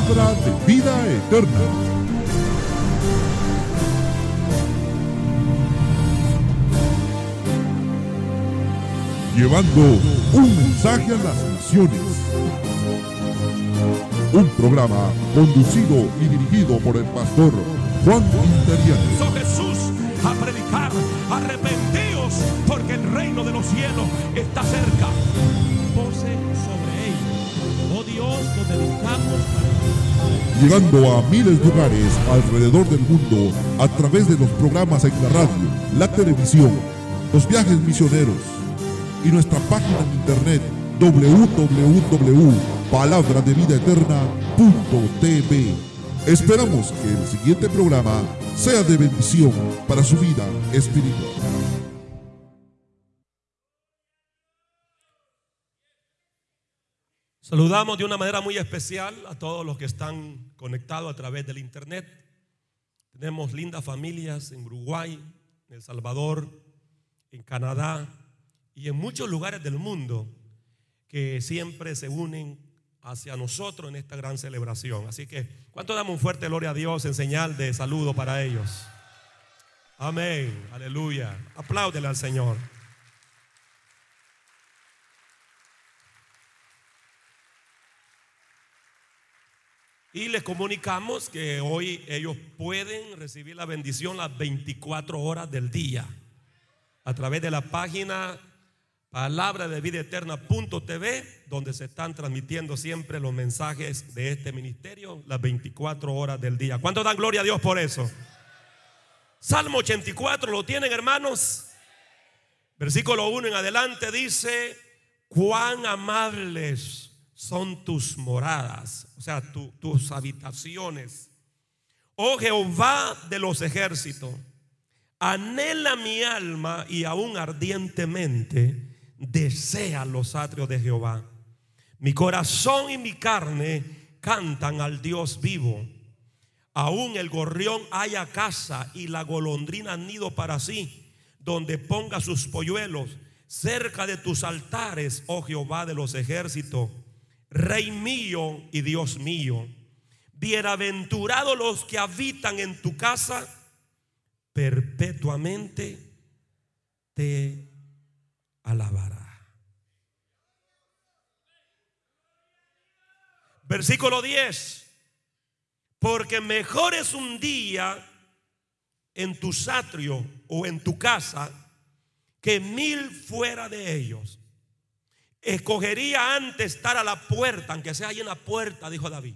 de vida eterna. Llevando un mensaje a las naciones. Un programa conducido y dirigido por el pastor Juan Interiano. Jesús a predicar, arrepentíos, porque el reino de los cielos está cerca. Dios, nos dedicamos llegando a miles de hogares alrededor del mundo a través de los programas en la radio, la televisión, los viajes misioneros y nuestra página en internet www.palabradevidaeterna.tv. Esperamos que el siguiente programa sea de bendición para su vida espiritual. Saludamos de una manera muy especial a todos los que están conectados a través del internet. Tenemos lindas familias en Uruguay, en El Salvador, en Canadá y en muchos lugares del mundo que siempre se unen hacia nosotros en esta gran celebración. Así que, ¿cuánto damos un fuerte gloria a Dios en señal de saludo para ellos? Amén, aleluya. Apláudele al Señor. Y les comunicamos que hoy ellos pueden recibir la bendición las 24 horas del día a través de la página palabra de vida eterna.tv, donde se están transmitiendo siempre los mensajes de este ministerio las 24 horas del día. ¿Cuánto dan gloria a Dios por eso? Salmo 84, ¿lo tienen hermanos? Versículo 1 en adelante dice, cuán amables son tus moradas, o sea, tus habitaciones. Oh Jehová de los ejércitos, anhela mi alma y aún ardientemente desea los atrios de Jehová. Mi corazón y mi carne cantan al Dios vivo. Aún el gorrión haya casa y la golondrina nido para sí, donde ponga sus polluelos cerca de tus altares, oh Jehová de los ejércitos, Rey mío y Dios mío. Bienaventurados los que habitan en tu casa, perpetuamente te alabará. Versículo 10. Porque mejor es un día en tu satrio o en tu casa que mil fuera de ellos. Escogería antes estar a la puerta, aunque sea ahí en la puerta, dijo David.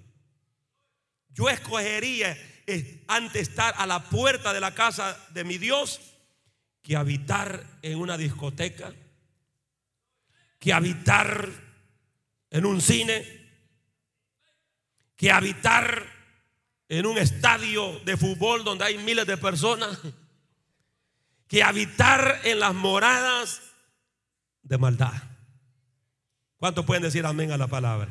Yo escogería eh, antes estar a la puerta de la casa de mi Dios que habitar en una discoteca, que habitar en un cine, que habitar en un estadio de fútbol donde hay miles de personas, que habitar en las moradas de maldad. ¿Cuántos pueden decir amén a la palabra?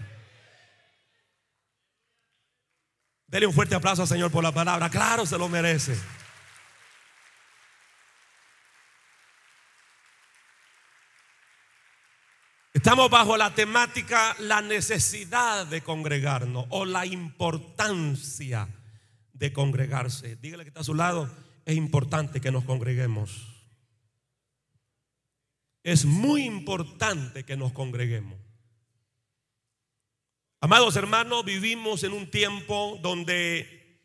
Dele un fuerte aplauso al Señor por la palabra. Claro, se lo merece. Estamos bajo la temática la necesidad de congregarnos o la importancia de congregarse. Dígale que está a su lado, es importante que nos congreguemos. Es muy importante que nos congreguemos. Amados hermanos, vivimos en un tiempo donde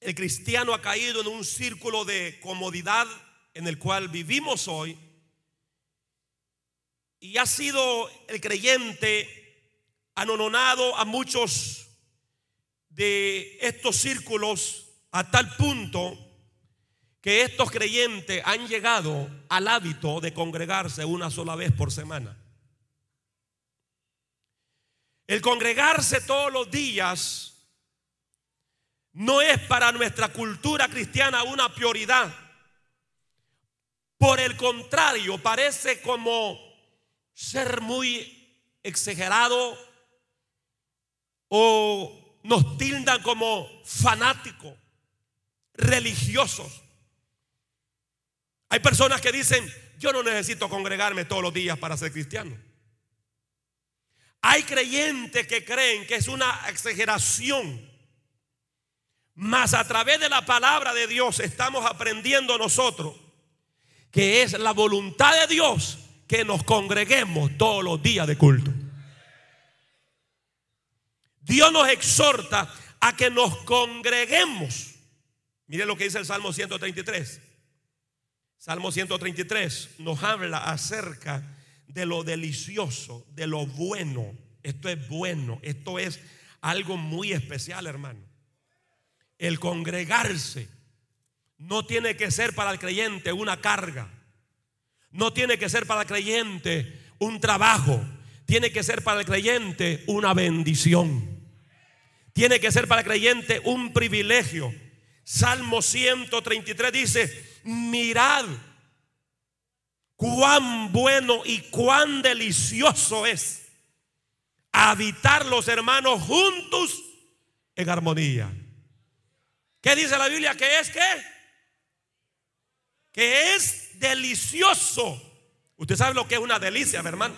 el cristiano ha caído en un círculo de comodidad en el cual vivimos hoy y ha sido el creyente anononado a muchos de estos círculos a tal punto que estos creyentes han llegado al hábito de congregarse una sola vez por semana. El congregarse todos los días no es para nuestra cultura cristiana una prioridad. Por el contrario, parece como ser muy exagerado o nos tildan como fanáticos, religiosos. Hay personas que dicen, yo no necesito congregarme todos los días para ser cristiano. Hay creyentes que creen que es una exageración. Mas a través de la palabra de Dios estamos aprendiendo nosotros que es la voluntad de Dios que nos congreguemos todos los días de culto. Dios nos exhorta a que nos congreguemos. Mire lo que dice el Salmo 133. Salmo 133 nos habla acerca de lo delicioso, de lo bueno. Esto es bueno, esto es algo muy especial, hermano. El congregarse no tiene que ser para el creyente una carga. No tiene que ser para el creyente un trabajo. Tiene que ser para el creyente una bendición. Tiene que ser para el creyente un privilegio. Salmo 133 dice, mirad cuán bueno y cuán delicioso es habitar los hermanos juntos en armonía. ¿Qué dice la Biblia? ¿Que es qué? Que es delicioso. Usted sabe lo que es una delicia, hermano.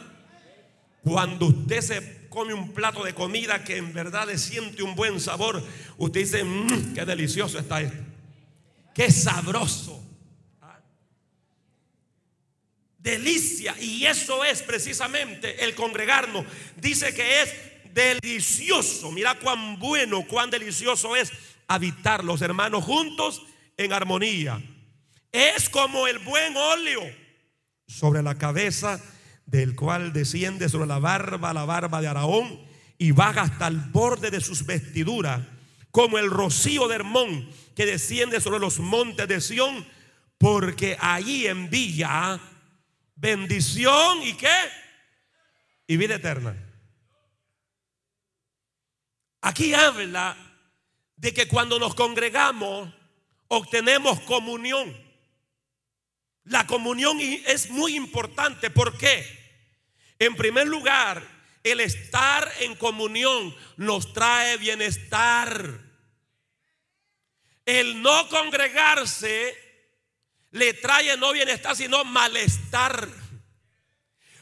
Cuando usted se come un plato de comida que en verdad le siente un buen sabor, usted dice, mmm, qué delicioso está esto. Qué sabroso. Delicia. Y eso es precisamente el congregarnos. Dice que es delicioso. Mira cuán bueno, cuán delicioso es habitar los hermanos juntos en armonía. Es como el buen óleo sobre la cabeza del cual desciende sobre la barba, la barba de Araón, y baja hasta el borde de sus vestiduras, como el rocío de Hermón que desciende sobre los montes de Sión, porque allí envía bendición y qué? Y vida eterna. Aquí habla de que cuando nos congregamos obtenemos comunión. La comunión es muy importante. ¿Por qué? En primer lugar, el estar en comunión nos trae bienestar. El no congregarse le trae no bienestar, sino malestar.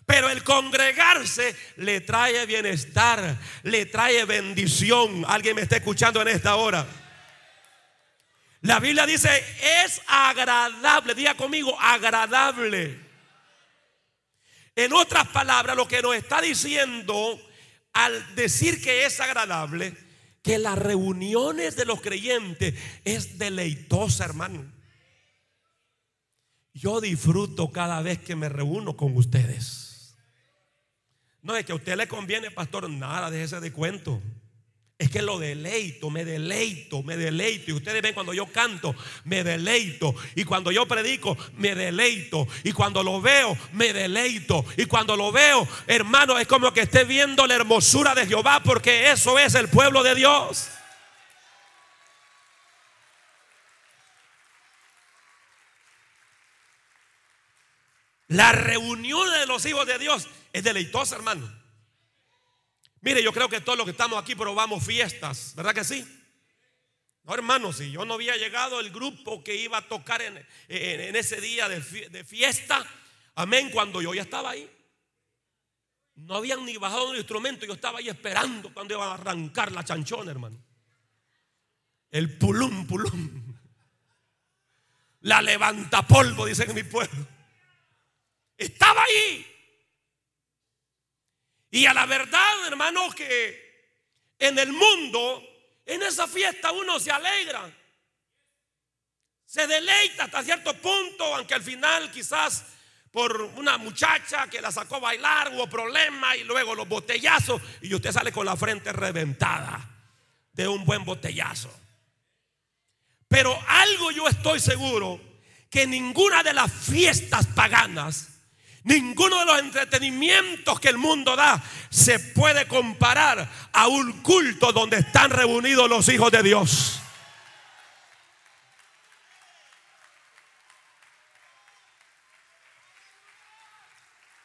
Pero el congregarse le trae bienestar, le trae bendición. Alguien me está escuchando en esta hora. La Biblia dice, es agradable, diga conmigo, agradable. En otras palabras, lo que nos está diciendo al decir que es agradable, que las reuniones de los creyentes es deleitosa, hermano. Yo disfruto cada vez que me reúno con ustedes. No es que a usted le conviene, pastor, nada, déjese de cuento. Es que lo deleito, me deleito, me deleito. Y ustedes ven cuando yo canto, me deleito. Y cuando yo predico, me deleito. Y cuando lo veo, me deleito. Y cuando lo veo, hermano, es como que esté viendo la hermosura de Jehová, porque eso es el pueblo de Dios. La reunión de los hijos de Dios es deleitosa, hermano. Mire, yo creo que todos los que estamos aquí probamos fiestas, ¿verdad que sí? No, hermano, si yo no había llegado el grupo que iba a tocar en, ese día de, fiesta, amén, cuando yo ya estaba ahí. No habían ni bajado el instrumento, yo estaba ahí esperando cuando iban a arrancar la chanchona, hermano. El pulum, pulum. La levanta polvo, dicen en mi pueblo. Estaba ahí. Y a la verdad, hermano, que en el mundo, en esa fiesta uno se alegra. Se deleita hasta cierto punto, aunque al final quizás por una muchacha que la sacó a bailar hubo problema y luego los botellazos y usted sale con la frente reventada de un buen botellazo. Pero algo yo estoy seguro que ninguna de las fiestas paganas Ninguno de los entretenimientos que el mundo da se puede comparar a un culto donde están reunidos los hijos de Dios.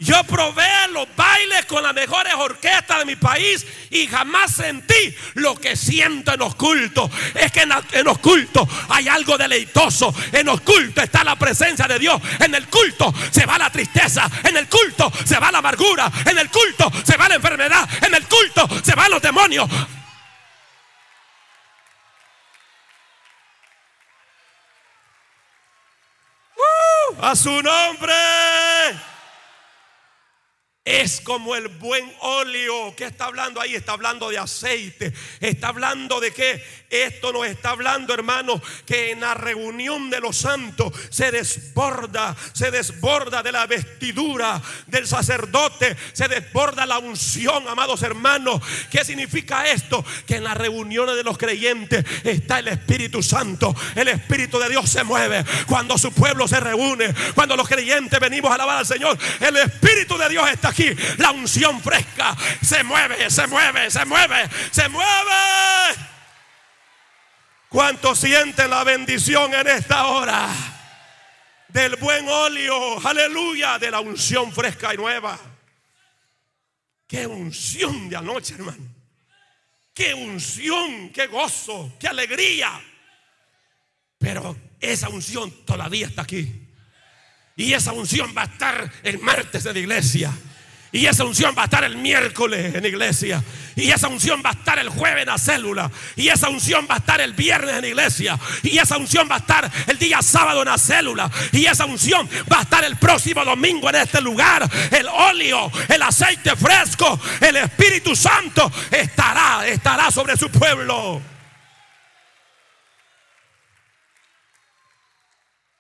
Yo probé los bailes con las mejores orquestas de mi país y jamás sentí lo que siento en los cultos. Es que en los cultos hay algo deleitoso. En los cultos está la presencia de Dios. En el culto se va la tristeza. En el culto se va la amargura. En el culto se va la enfermedad. En el se van los demonios. ¡Uh! a su nombre. Es como el buen óleo. ¿Qué está hablando ahí? Está hablando de aceite. Está hablando de que esto nos está hablando, hermano, que en la reunión de los santos se desborda, se desborda de la vestidura del sacerdote, se desborda la unción, amados hermanos. ¿Qué significa esto? Que en las reuniones de los creyentes está el Espíritu Santo. El Espíritu de Dios se mueve cuando su pueblo se reúne, cuando los creyentes venimos a alabar al Señor. El Espíritu de Dios está aquí. La unción fresca se mueve, se mueve, se mueve, se mueve. ¿Cuántos sienten la bendición en esta hora? Del buen óleo, aleluya, de la unción fresca y nueva. Qué unción de anoche, hermano. Qué unción, qué gozo, qué alegría. Pero esa unción todavía está aquí. Y esa unción va a estar el martes en la iglesia. Y esa unción va a estar el miércoles en iglesia. Y esa unción va a estar el jueves en la célula. Y esa unción va a estar el viernes en iglesia. Y esa unción va a estar el día sábado en la célula. Y esa unción va a estar el próximo domingo en este lugar. El óleo, el aceite fresco, el Espíritu Santo estará, estará sobre su pueblo.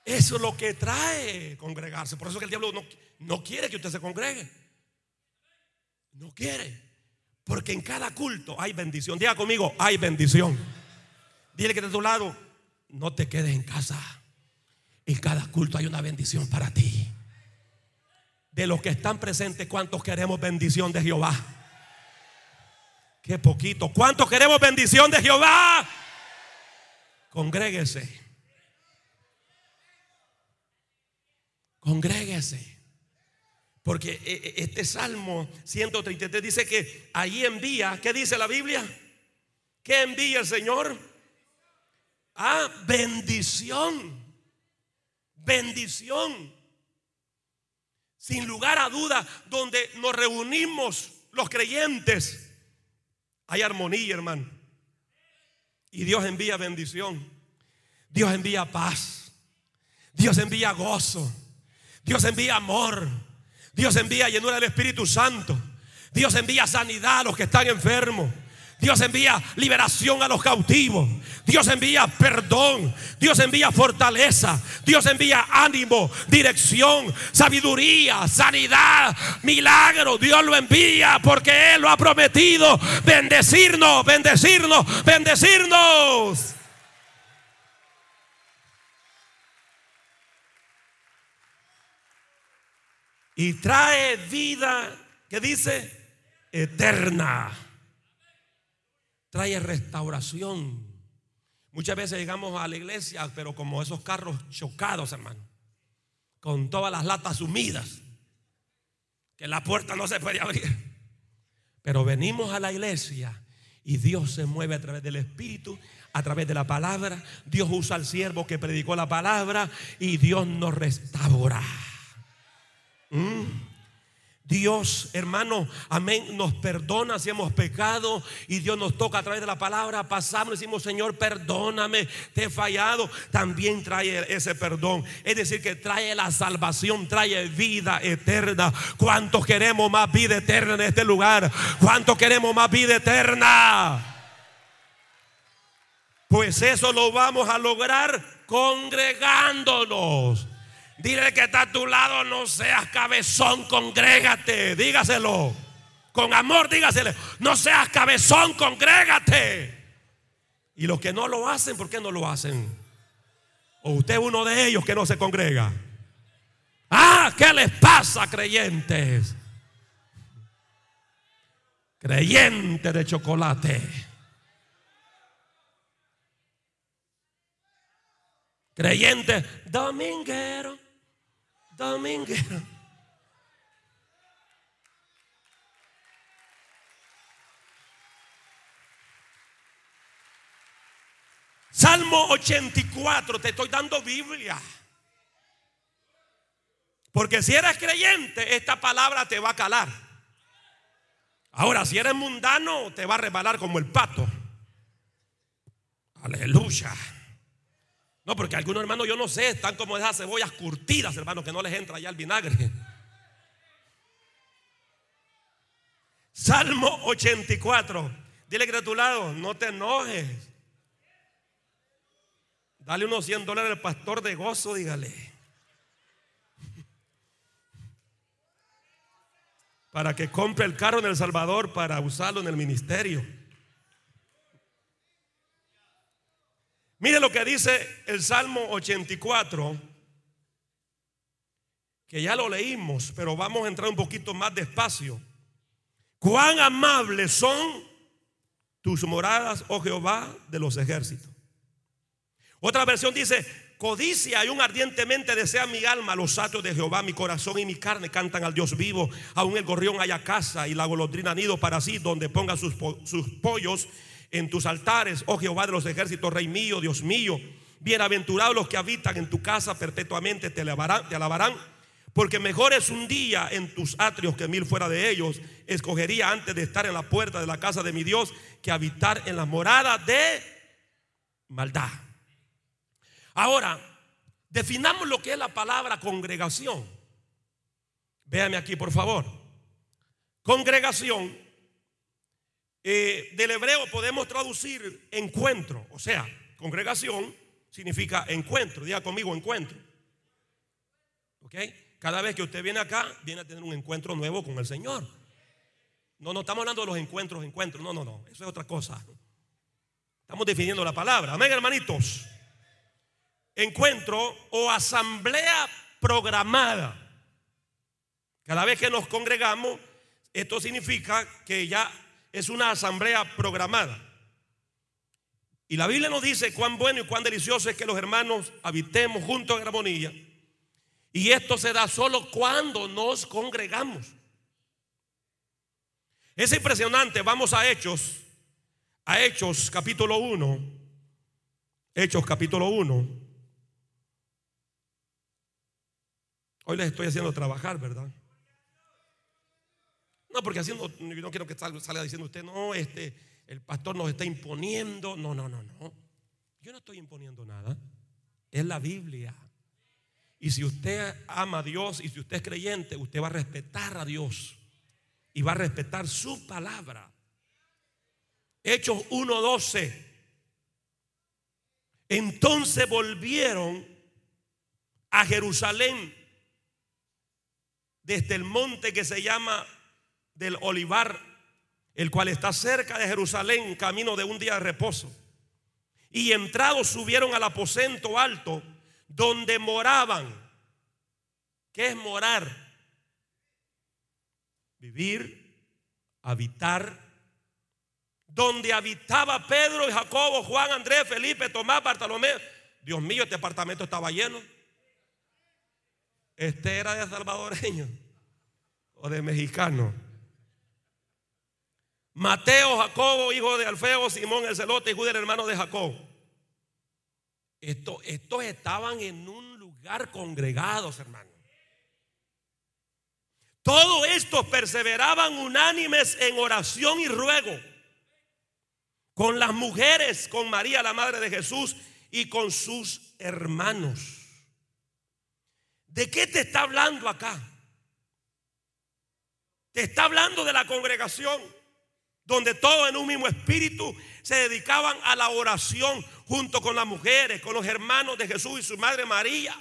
Eso es lo que trae congregarse. Por eso que el diablo no, no quiere que usted se congregue. No quiere. Porque en cada culto hay bendición. Diga conmigo, hay bendición. Dile que de tu lado, no te quedes en casa. En cada culto hay una bendición para ti. De los que están presentes, ¿cuántos queremos bendición de Jehová? Qué poquito. ¿Cuántos queremos bendición de Jehová? Congréguese. Congréguese. Porque eh, eh, este Salmo 133 dice que ahí envía, ¿qué dice la Biblia? ¿Qué envía el Señor? Ah, bendición. Bendición. Sin lugar a duda, donde nos reunimos los creyentes, hay armonía, hermano. Y Dios envía bendición. Dios envía paz. Dios envía gozo. Dios envía amor. Dios envía llenura del Espíritu Santo. Dios envía sanidad a los que están enfermos. Dios envía liberación a los cautivos. Dios envía perdón. Dios envía fortaleza. Dios envía ánimo, dirección, sabiduría, sanidad, milagro. Dios lo envía porque Él lo ha prometido. Bendecirnos, bendecirnos, bendecirnos. Y trae vida, que dice? Eterna. Trae restauración. Muchas veces llegamos a la iglesia, pero como esos carros chocados, hermano, con todas las latas sumidas, que la puerta no se puede abrir. Pero venimos a la iglesia y Dios se mueve a través del Espíritu, a través de la palabra. Dios usa al siervo que predicó la palabra y Dios nos restaura. Dios, hermano, amén, nos perdona si hemos pecado y Dios nos toca a través de la palabra. Pasamos decimos, Señor, perdóname, te he fallado. También trae ese perdón. Es decir, que trae la salvación, trae vida eterna. ¿Cuántos queremos más vida eterna en este lugar? ¿Cuántos queremos más vida eterna? Pues eso lo vamos a lograr congregándonos. Dile que está a tu lado, no seas cabezón, congrégate. Dígaselo. Con amor, dígaselo. No seas cabezón, congrégate. Y los que no lo hacen, ¿por qué no lo hacen? O usted es uno de ellos que no se congrega. Ah, ¿qué les pasa, creyentes? Creyente de chocolate. Creyente dominguero. Dominguero. Salmo 84, te estoy dando Biblia. Porque si eres creyente, esta palabra te va a calar. Ahora, si eres mundano, te va a resbalar como el pato. Aleluya. No, porque algunos hermanos, yo no sé, están como esas cebollas curtidas, hermanos, que no les entra ya el vinagre. Salmo 84. Dile que a tu lado, no te enojes. Dale unos 100 dólares al pastor de gozo, dígale. Para que compre el carro en El Salvador para usarlo en el ministerio. Mire lo que dice el Salmo 84, que ya lo leímos, pero vamos a entrar un poquito más despacio. Cuán amables son tus moradas, oh Jehová, de los ejércitos. Otra versión dice, codicia y un ardientemente desea mi alma los atos de Jehová, mi corazón y mi carne cantan al Dios vivo. Aún el gorrión haya casa y la golondrina nido para sí, donde ponga sus pollos en tus altares, oh Jehová de los ejércitos, Rey mío, Dios mío. Bienaventurados los que habitan en tu casa perpetuamente te alabarán. Porque mejor es un día en tus atrios que mil fuera de ellos. Escogería antes de estar en la puerta de la casa de mi Dios que habitar en la morada de maldad. Ahora, definamos lo que es la palabra congregación. Véame aquí, por favor. Congregación eh, del hebreo podemos traducir encuentro, o sea, congregación significa encuentro. Diga conmigo encuentro. ¿Ok? Cada vez que usted viene acá, viene a tener un encuentro nuevo con el Señor. No, no estamos hablando de los encuentros, encuentros. No, no, no. Eso es otra cosa. Estamos definiendo la palabra. Amén, hermanitos. Encuentro o asamblea programada. Cada vez que nos congregamos, esto significa que ya es una asamblea programada. Y la Biblia nos dice cuán bueno y cuán delicioso es que los hermanos habitemos juntos en armonía. Y esto se da solo cuando nos congregamos. Es impresionante. Vamos a Hechos. A Hechos capítulo 1. Hechos capítulo 1. Hoy les estoy haciendo trabajar, ¿verdad? No, porque haciendo, yo no quiero que salga diciendo usted, no, este, el pastor nos está imponiendo. No, no, no, no. Yo no estoy imponiendo nada. Es la Biblia. Y si usted ama a Dios y si usted es creyente, usted va a respetar a Dios y va a respetar su palabra. Hechos 1:12. Entonces volvieron a Jerusalén desde el monte que se llama del olivar, el cual está cerca de Jerusalén, camino de un día de reposo. Y entrados subieron al aposento alto donde moraban. ¿Qué es morar? Vivir, habitar. Donde habitaba Pedro y Jacobo, Juan, Andrés, Felipe, Tomás, Bartolomé. Dios mío, este apartamento estaba lleno. Este era de salvadoreño o de mexicano. Mateo, Jacobo, hijo de Alfeo, Simón el celote y Judas, el hermano de Jacob. Estos, estos estaban en un lugar congregados, hermano. Todos estos perseveraban unánimes en oración y ruego con las mujeres, con María, la madre de Jesús, y con sus hermanos. ¿De qué te está hablando acá? Te está hablando de la congregación donde todos en un mismo espíritu se dedicaban a la oración junto con las mujeres, con los hermanos de Jesús y su madre María.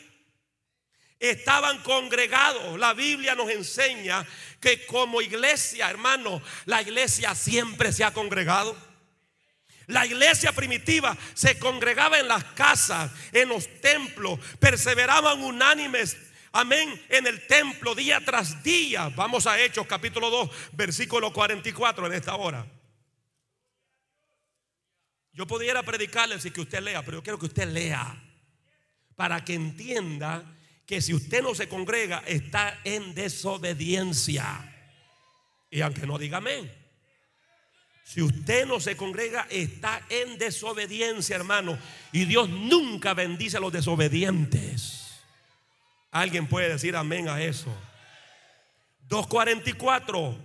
Estaban congregados. La Biblia nos enseña que como iglesia, hermano, la iglesia siempre se ha congregado. La iglesia primitiva se congregaba en las casas, en los templos, perseveraban unánimes Amén. En el templo día tras día. Vamos a Hechos capítulo 2, versículo 44 en esta hora. Yo pudiera predicarle si que usted lea, pero yo quiero que usted lea para que entienda que si usted no se congrega está en desobediencia. Y aunque no diga amén. Si usted no se congrega, está en desobediencia, hermano. Y Dios nunca bendice a los desobedientes. Alguien puede decir amén a eso. 2.44.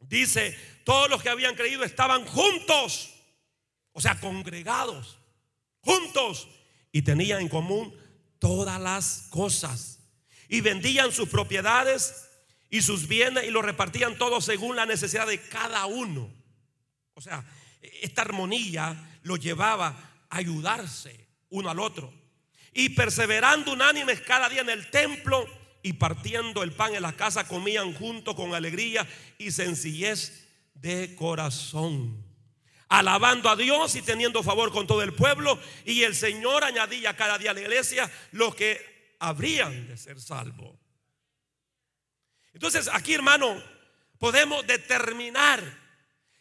dice, todos los que habían creído estaban juntos, o sea, congregados, juntos, y tenían en común todas las cosas. Y vendían sus propiedades y sus bienes y los repartían todos según la necesidad de cada uno. O sea, esta armonía lo llevaba a ayudarse uno al otro. Y perseverando unánimes cada día en el templo y partiendo el pan en la casa, comían junto con alegría y sencillez de corazón. Alabando a Dios y teniendo favor con todo el pueblo. Y el Señor añadía cada día a la iglesia los que habrían de ser salvos. Entonces aquí hermano, podemos determinar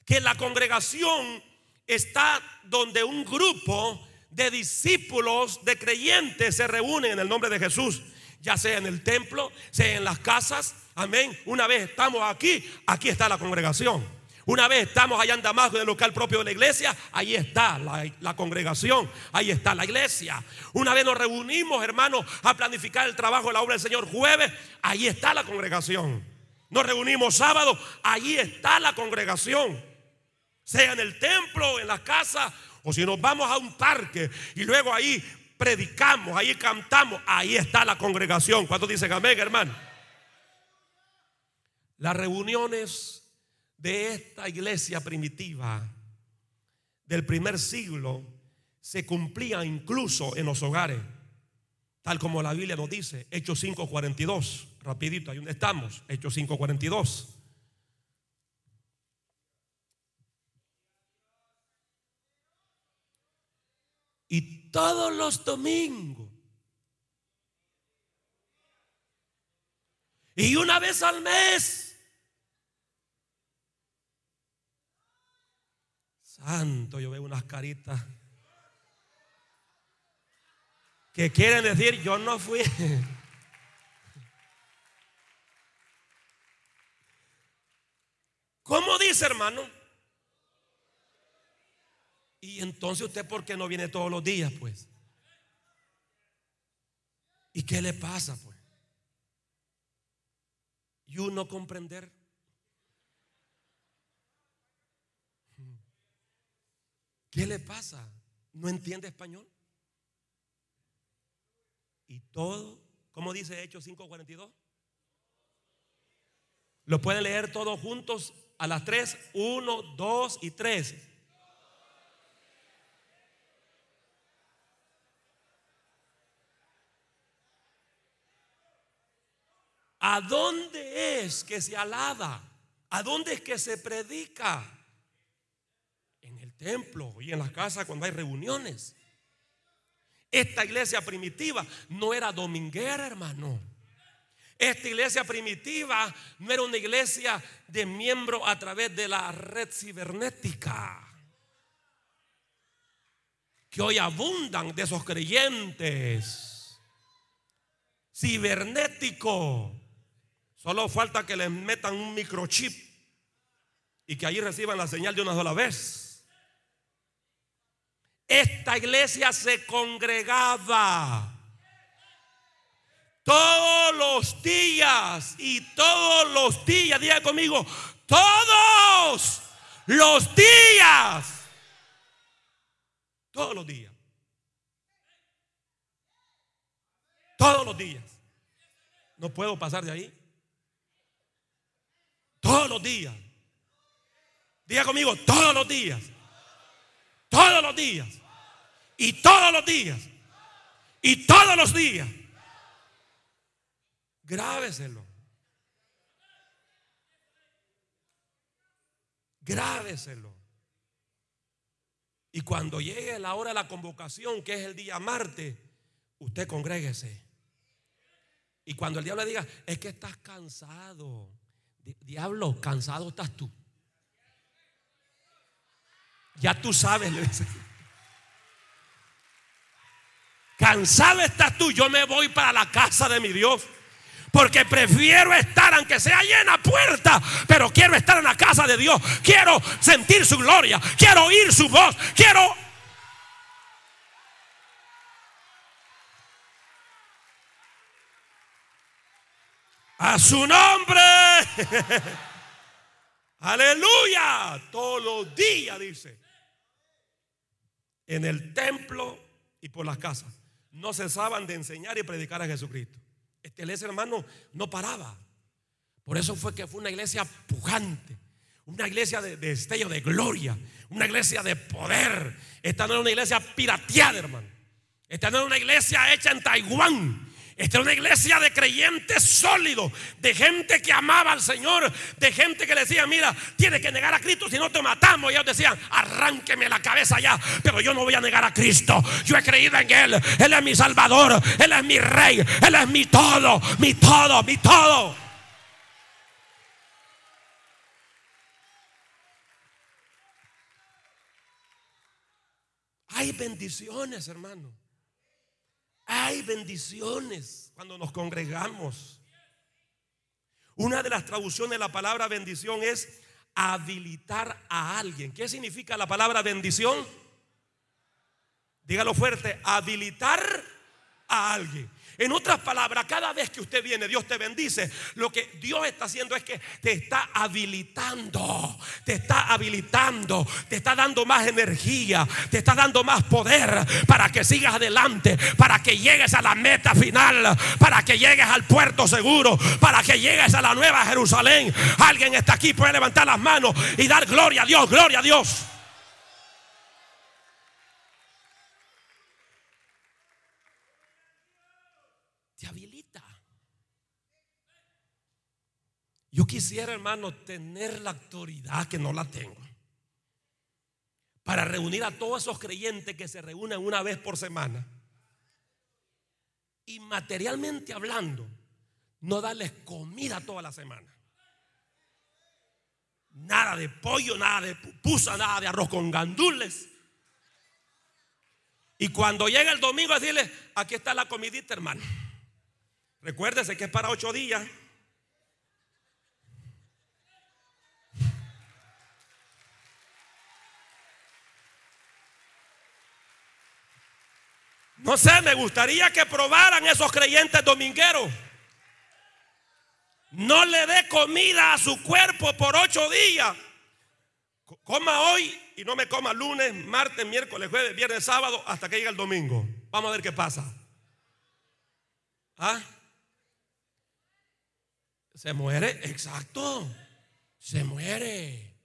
que la congregación está donde un grupo de discípulos, de creyentes se reúnen en el nombre de Jesús, ya sea en el templo, sea en las casas. Amén. Una vez estamos aquí, aquí está la congregación. Una vez estamos allá en Damasco, en el local propio de la iglesia, ahí está la, congregación, ahí está la iglesia. Una vez nos reunimos, hermanos, a planificar el trabajo de la obra del Señor jueves, ahí está la congregación. Nos reunimos sábado, ahí está la congregación. Sea en el templo, en la casa, o si nos vamos a un parque y luego ahí predicamos, ahí cantamos, ahí está la congregación. ¿Cuántos dicen amén, hermano? Las reuniones de esta iglesia primitiva del primer siglo se cumplía incluso en los hogares, tal como la Biblia nos dice, Hechos 5:42, rapidito, ahí donde estamos, Hechos 5:42. Y todos los domingos. Y una vez al mes Santo, yo veo unas caritas que quieren decir, yo no fui. ¿Cómo dice, hermano? Y entonces usted, ¿por qué no viene todos los días, pues? ¿Y qué le pasa, pues? Y uno comprender ¿Qué le pasa? ¿No entiende español? Y todo, ¿cómo dice Hechos 5:42? Lo pueden leer todos juntos a las 3, 1, 2 y 3. ¿A dónde es que se alaba? ¿A dónde es que se predica? templo y en las casas cuando hay reuniones. Esta iglesia primitiva no era dominguera, hermano. Esta iglesia primitiva no era una iglesia de miembros a través de la red cibernética. Que hoy abundan de esos creyentes. Cibernético. Solo falta que les metan un microchip y que allí reciban la señal de una sola vez. Esta iglesia se congregaba todos los días y todos los días, diga conmigo, todos los días. Todos los días. Todos los días. No puedo pasar de ahí. Todos los días. Diga conmigo, todos los días. Todos los días. Y todos los días. Y todos los días. Grábeselo. Grábeselo. Y cuando llegue la hora de la convocación, que es el día martes, usted congréguese. Y cuando el diablo le diga, es que estás cansado. Diablo, cansado estás tú. Ya tú sabes. Cansado estás tú, yo me voy para la casa de mi Dios. Porque prefiero estar, aunque sea llena puerta, pero quiero estar en la casa de Dios. Quiero sentir su gloria. Quiero oír su voz. Quiero A su nombre. Aleluya. Todos los días, dice. En el templo y por las casas. No cesaban de enseñar y predicar a Jesucristo. Este iglesia, hermano, no paraba. Por eso fue que fue una iglesia pujante. Una iglesia de destello de gloria. Una iglesia de poder. Esta no era una iglesia pirateada, hermano. Esta no era una iglesia hecha en Taiwán. Esta es una iglesia de creyentes sólidos, de gente que amaba al Señor, de gente que decía, mira, tienes que negar a Cristo, si no te matamos. Y ellos decían, arránqueme la cabeza ya, pero yo no voy a negar a Cristo. Yo he creído en Él, Él es mi Salvador, Él es mi Rey, Él es mi todo, mi todo, mi todo. Hay bendiciones, hermano. Hay bendiciones cuando nos congregamos. Una de las traducciones de la palabra bendición es habilitar a alguien. ¿Qué significa la palabra bendición? Dígalo fuerte, habilitar a alguien. En otras palabras, cada vez que usted viene, Dios te bendice. Lo que Dios está haciendo es que te está habilitando, te está habilitando, te está dando más energía, te está dando más poder para que sigas adelante, para que llegues a la meta final, para que llegues al puerto seguro, para que llegues a la nueva Jerusalén. Alguien está aquí, puede levantar las manos y dar gloria a Dios, gloria a Dios. Yo quisiera, hermano, tener la autoridad que no la tengo. Para reunir a todos esos creyentes que se reúnen una vez por semana. Y materialmente hablando, no darles comida toda la semana. Nada de pollo, nada de pupusa, nada de arroz con gandules. Y cuando llega el domingo, decirle, aquí está la comidita, hermano. Recuérdese que es para ocho días. No sé, me gustaría que probaran esos creyentes domingueros. No le dé comida a su cuerpo por ocho días. Coma hoy y no me coma lunes, martes, miércoles, jueves, viernes, sábado, hasta que llegue el domingo. Vamos a ver qué pasa. ¿Ah? Se muere, exacto. Se muere.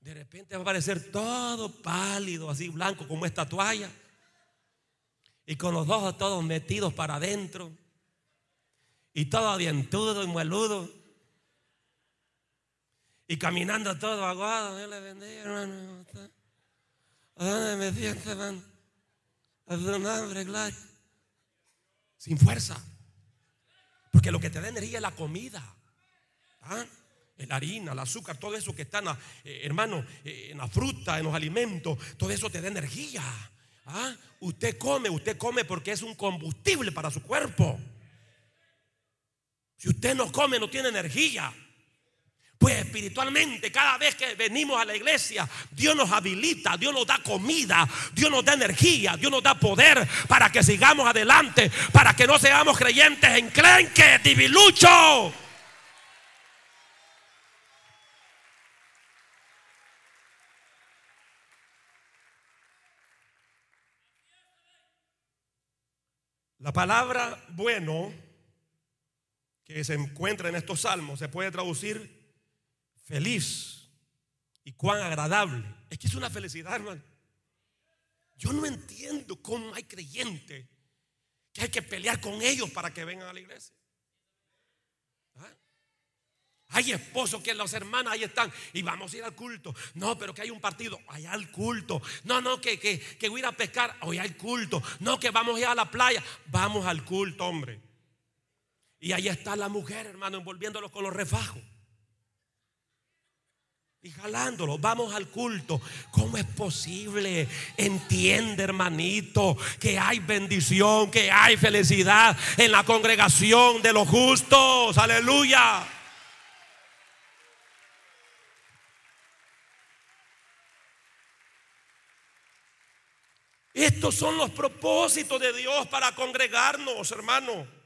De repente va a aparecer todo pálido, así blanco como esta toalla y con los ojos todos metidos para adentro y todo dientudo y mueludo y caminando todo aguado. Dios le bendiga, hermano. ¿A dónde me siento, hermano? A su nombre, claro. Sin fuerza. Porque lo que te da energía es la comida. ¿Ah? La harina, el azúcar, todo eso que está, eh, hermano, eh, en la fruta, en los alimentos, todo eso te da energía. ¿Ah? Usted come, usted come porque es un combustible para su cuerpo. Si usted no come, no tiene energía. Pues espiritualmente, cada vez que venimos a la iglesia, Dios nos habilita, Dios nos da comida, Dios nos da energía, Dios nos da poder para que sigamos adelante, para que no seamos creyentes en clenque, divilucho. La palabra bueno que se encuentra en estos salmos se puede traducir feliz y cuán agradable. Es que es una felicidad, hermano. Yo no entiendo cómo hay creyentes que hay que pelear con ellos para que vengan a la iglesia. Hay esposos que las hermanas ahí están y vamos a ir al culto. No, pero que hay un partido, allá al culto. No, no, que, que, que voy a ir a pescar, hoy al culto. No, que vamos a ir a la playa, vamos al culto, hombre. Y ahí está la mujer, hermano, envolviéndolo con los refajos. Y jalándolo, vamos al culto. ¿Cómo es posible? Entiende, hermanito, que hay bendición, que hay felicidad en la congregación de los justos. Aleluya. Estos son los propósitos de Dios para congregarnos, hermano.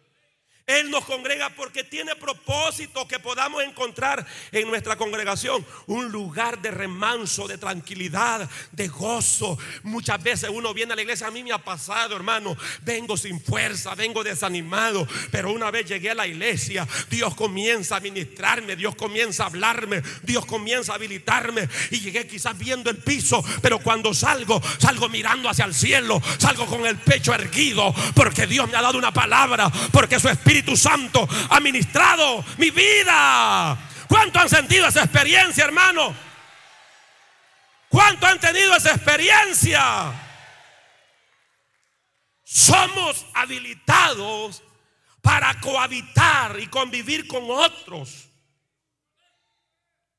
Él nos congrega porque tiene propósito que podamos encontrar en nuestra congregación un lugar de remanso, de tranquilidad, de gozo. Muchas veces uno viene a la iglesia, a mí me ha pasado, hermano, vengo sin fuerza, vengo desanimado, pero una vez llegué a la iglesia, Dios comienza a ministrarme, Dios comienza a hablarme, Dios comienza a habilitarme. Y llegué quizás viendo el piso, pero cuando salgo, salgo mirando hacia el cielo, salgo con el pecho erguido, porque Dios me ha dado una palabra, porque su espíritu Espíritu Santo ha ministrado mi vida. ¿Cuánto han sentido esa experiencia, hermano? ¿Cuánto han tenido esa experiencia? Somos habilitados para cohabitar y convivir con otros.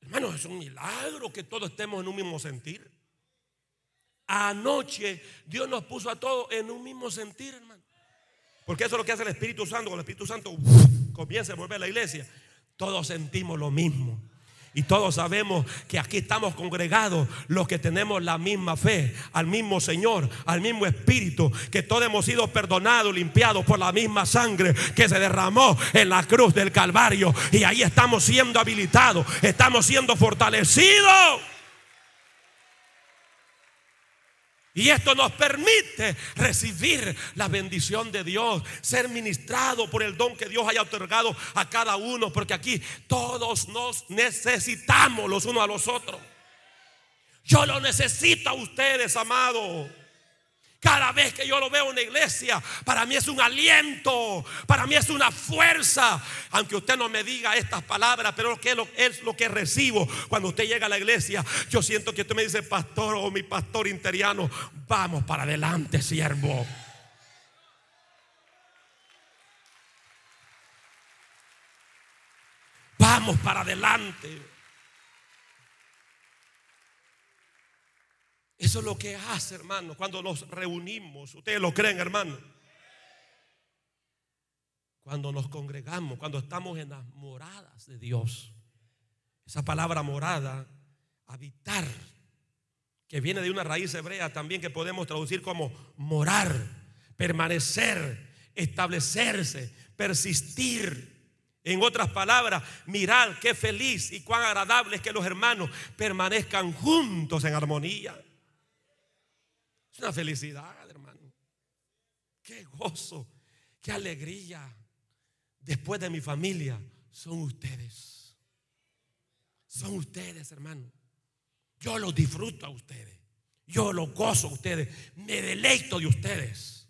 Hermano, es un milagro que todos estemos en un mismo sentir. Anoche Dios nos puso a todos en un mismo sentir, hermano. Porque eso es lo que hace el Espíritu Santo. Cuando el Espíritu Santo comienza a volver a la iglesia, todos sentimos lo mismo. Y todos sabemos que aquí estamos congregados los que tenemos la misma fe, al mismo Señor, al mismo Espíritu, que todos hemos sido perdonados, limpiados por la misma sangre que se derramó en la cruz del Calvario. Y ahí estamos siendo habilitados, estamos siendo fortalecidos. Y esto nos permite recibir la bendición de Dios, ser ministrado por el don que Dios haya otorgado a cada uno, porque aquí todos nos necesitamos los unos a los otros. Yo lo necesito a ustedes, amados. Cada vez que yo lo veo en la iglesia, para mí es un aliento, para mí es una fuerza. Aunque usted no me diga estas palabras, pero es lo que recibo cuando usted llega a la iglesia. Yo siento que usted me dice, pastor o mi pastor interiano, vamos para adelante, siervo. Vamos para adelante. Eso es lo que hace, hermano, cuando nos reunimos. Ustedes lo creen, hermano. Cuando nos congregamos, cuando estamos en las moradas de Dios. Esa palabra morada, habitar, que viene de una raíz hebrea también que podemos traducir como morar, permanecer, establecerse, persistir. En otras palabras, mirar qué feliz y cuán agradable es que los hermanos permanezcan juntos en armonía. Es una felicidad, hermano. Qué gozo, qué alegría. Después de mi familia, son ustedes. Son ustedes, hermano. Yo los disfruto a ustedes. Yo los gozo a ustedes. Me deleito de ustedes.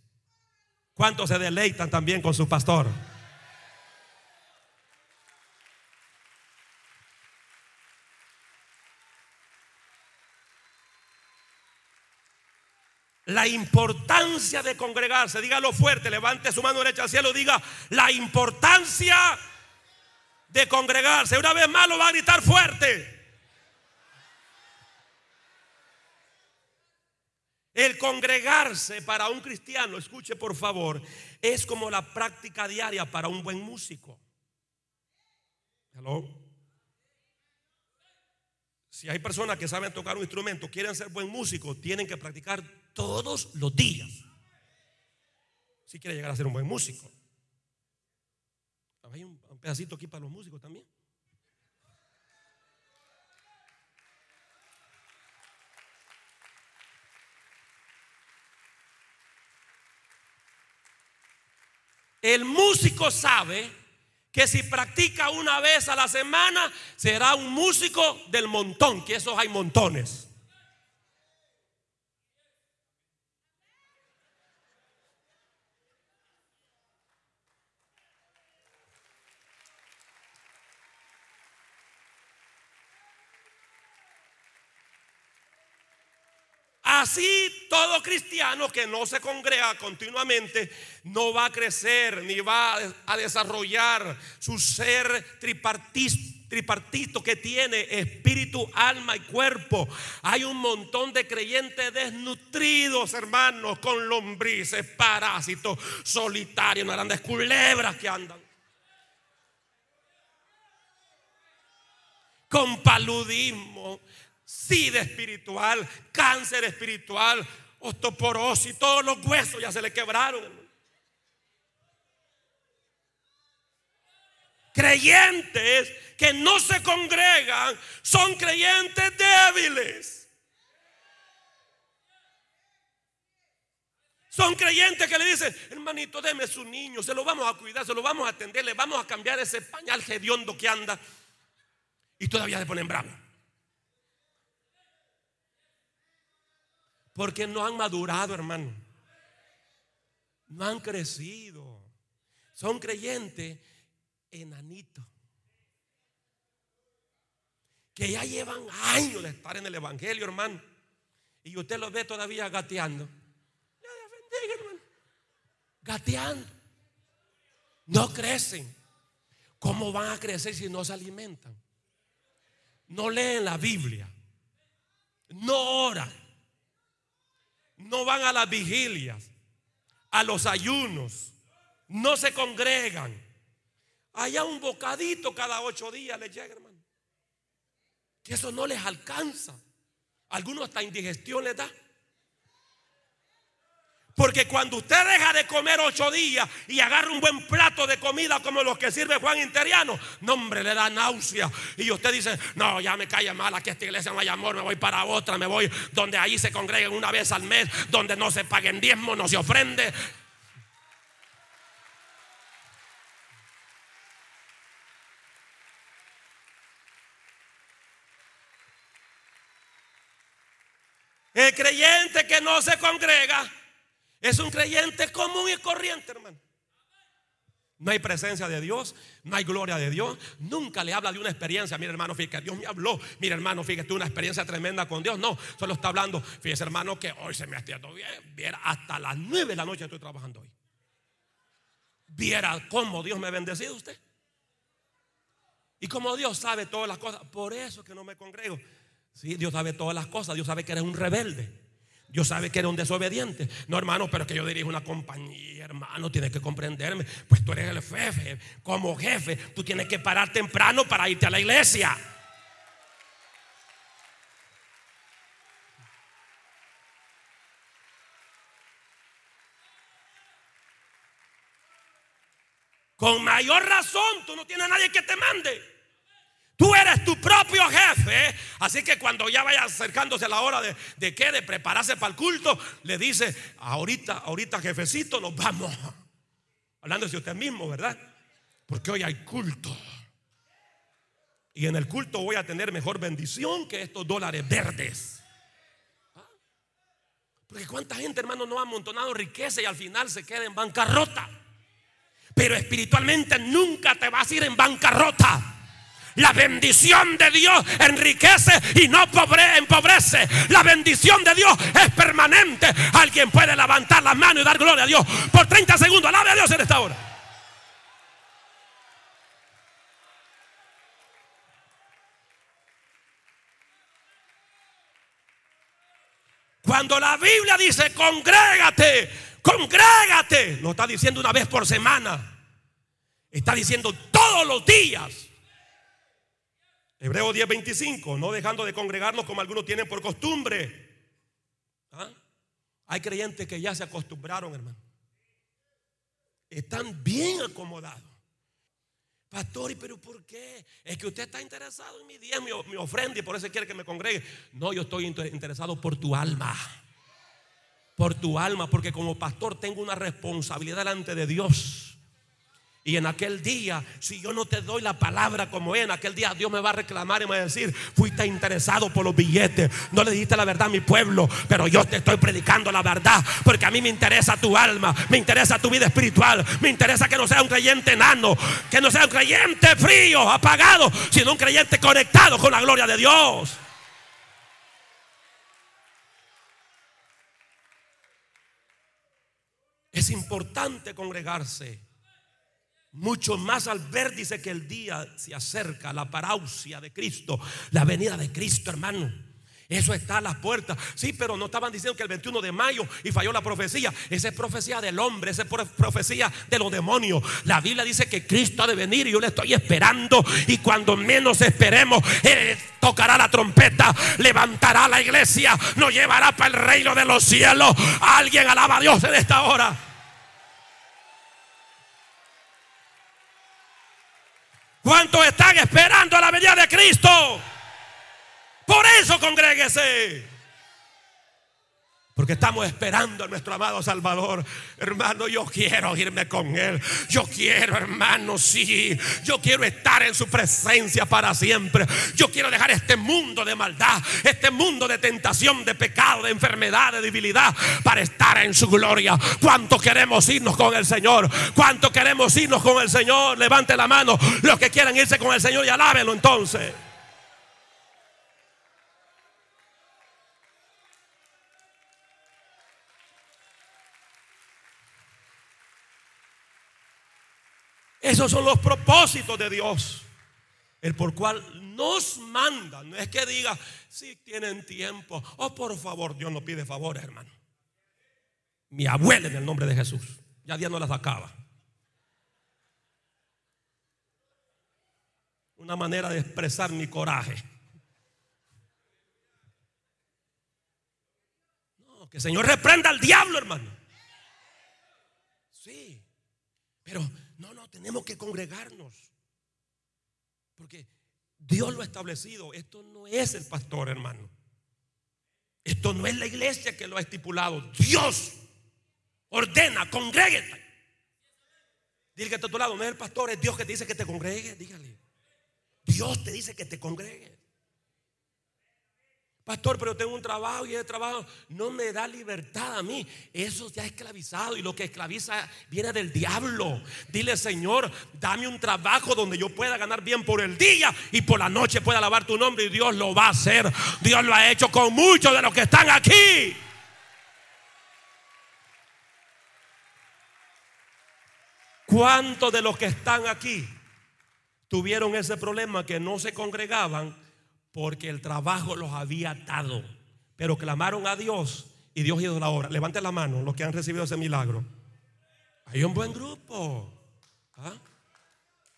¿Cuántos se deleitan también con su pastor? La importancia de congregarse. Dígalo fuerte, levante su mano derecha al cielo, diga la importancia de congregarse. Una vez más lo va a gritar fuerte. El congregarse para un cristiano, escuche por favor, es como la práctica diaria para un buen músico. Si hay personas que saben tocar un instrumento, quieren ser buen músico, tienen que practicar todos los días. Si quiere llegar a ser un buen músico. Hay un, pedacito aquí para los músicos también. El músico sabe que si practica una vez a la semana será un músico del montón, que esos hay montones. Así todo cristiano que no se congrega continuamente no va a crecer ni va a desarrollar su ser tripartito que tiene espíritu, alma y cuerpo. Hay un montón de creyentes desnutridos, hermanos, con lombrices, parásitos, solitarios, grandes culebras que andan. Con paludismo, sida espiritual, cáncer espiritual, osteoporosis, todos los huesos ya se le quebraron. creyentes que no se congregan son creyentes débiles. Son creyentes que le dicen, hermanito, deme su niño, se lo vamos a cuidar, se lo vamos a atender, le vamos a cambiar ese pañal hediondo que anda. Y todavía se ponen bravos. Porque no han madurado, hermano. No han crecido. Son creyentes enanitos. Que ya llevan años de estar en el Evangelio, hermano. Y usted los ve todavía gateando. Gateando. No crecen. ¿Cómo van a crecer si no se alimentan? No leen la Biblia. No oran. No van a las vigilias. A los ayunos. No se congregan. Allá un bocadito cada ocho días les llega, hermano. Que eso no les alcanza. Algunos hasta indigestión les da. Porque cuando usted deja de comer ocho días y agarra un buen plato de comida como los que sirve Juan Interiano, no hombre, le da náusea. Y usted dice, no, ya me cae mal, aquí esta iglesia no hay amor, me voy para otra, me voy donde ahí se congreguen una vez al mes, donde no se paguen diezmo, no se ofrende. El creyente que no se congrega es un creyente común y corriente, hermano. No hay presencia de Dios, no hay gloria de Dios. Nunca le habla de una experiencia. Mira, hermano, fíjate, Dios me habló. Mira, hermano, fíjate, una experiencia tremenda con Dios. No, solo está hablando. Fíjese, hermano, que hoy se me ha estirado bien. Viera, hasta las nueve de la noche estoy trabajando hoy. Viera cómo Dios me ha bendecido usted. Y como Dios sabe todas las cosas, por eso que no me congrego. Sí, Dios sabe todas las cosas. Dios sabe que eres un rebelde. Dios sabe que eres un desobediente. No, hermano, pero es que yo dirijo una compañía, hermano, tienes que comprenderme. Pues tú eres el jefe. Como jefe, tú tienes que parar temprano para irte a la iglesia. Con mayor razón, tú no tienes a nadie que te mande. Tú eres tu propio jefe. Así que cuando ya vaya acercándose la hora de, de de prepararse para el culto, le dice, ahorita, ahorita jefecito, nos vamos. Hablando de usted mismo, ¿verdad? Porque hoy hay culto. Y en el culto voy a tener mejor bendición que estos dólares verdes. Porque cuánta gente, hermano, no ha amontonado riqueza y al final se queda en bancarrota. Pero espiritualmente nunca te vas a ir en bancarrota. La bendición de Dios enriquece y no empobrece. La bendición de Dios es permanente. Alguien puede levantar la mano y dar gloria a Dios por 30 segundos. Alabe a Dios en esta hora. Cuando la Biblia dice congrégate, congrégate, lo está diciendo una vez por semana. Está diciendo todos los días. Hebreo 10:25, no dejando de congregarnos como algunos tienen por costumbre. ¿Ah? Hay creyentes que ya se acostumbraron, hermano. Están bien acomodados. Pastor, ¿y pero por qué? Es que usted está interesado en mi mi, mi ofrenda y por eso quiere que me congregue. No, yo estoy interesado por tu alma. Por tu alma, porque como pastor tengo una responsabilidad delante de Dios. Y en aquel día, si yo no te doy la palabra como en aquel día Dios me va a reclamar y me va a decir, fuiste interesado por los billetes, no le dijiste la verdad a mi pueblo, pero yo te estoy predicando la verdad, porque a mí me interesa tu alma, me interesa tu vida espiritual, me interesa que no sea un creyente enano, que no sea un creyente frío, apagado, sino un creyente conectado con la gloria de Dios. Es importante congregarse. Mucho más al ver, dice que el día se acerca, la parausia de Cristo, la venida de Cristo, hermano. Eso está a las puertas. Sí, pero no estaban diciendo que el 21 de mayo y falló la profecía. Esa es profecía del hombre, esa es profecía de los demonios. La Biblia dice que Cristo ha de venir y yo le estoy esperando. Y cuando menos esperemos, Él tocará la trompeta, levantará la iglesia, nos llevará para el reino de los cielos. Alguien alaba a Dios en esta hora. ¿Cuántos están esperando a la venida de Cristo? Por eso congréguese. Porque estamos esperando a nuestro amado Salvador. Hermano, yo quiero irme con Él. Yo quiero, hermano, sí. Yo quiero estar en su presencia para siempre. Yo quiero dejar este mundo de maldad, este mundo de tentación, de pecado, de enfermedad, de debilidad, para estar en su gloria. ¿Cuánto queremos irnos con el Señor? ¿Cuánto queremos irnos con el Señor? Levante la mano los que quieran irse con el Señor y alábenlo entonces. Esos son los propósitos de Dios. El por cual nos manda. No es que diga, si tienen tiempo. Oh, por favor, Dios no pide favores, hermano. Mi abuela en el nombre de Jesús. Ya Dios no las acaba. Una manera de expresar mi coraje. No, que el Señor reprenda al diablo, hermano. Sí, pero no, no, tenemos que congregarnos. Porque Dios lo ha establecido. Esto no es el pastor, hermano. Esto no es la iglesia que lo ha estipulado. Dios ordena, congréguete. Dile que a tu lado, no es el pastor, es Dios que te dice que te congregue. Dígale. Dios te dice que te congregue. Pastor, pero tengo un trabajo y ese trabajo no me da libertad a mí. Eso ya es esclavizado y lo que esclaviza viene del diablo. Dile, Señor, dame un trabajo donde yo pueda ganar bien por el día y por la noche pueda alabar tu nombre y Dios lo va a hacer. Dios lo ha hecho con muchos de los que están aquí. ¿Cuántos de los que están aquí tuvieron ese problema que no se congregaban porque el trabajo los había atado. Pero clamaron a Dios y Dios hizo la obra. Levanten la mano los que han recibido ese milagro. Hay un buen grupo. ¿ah?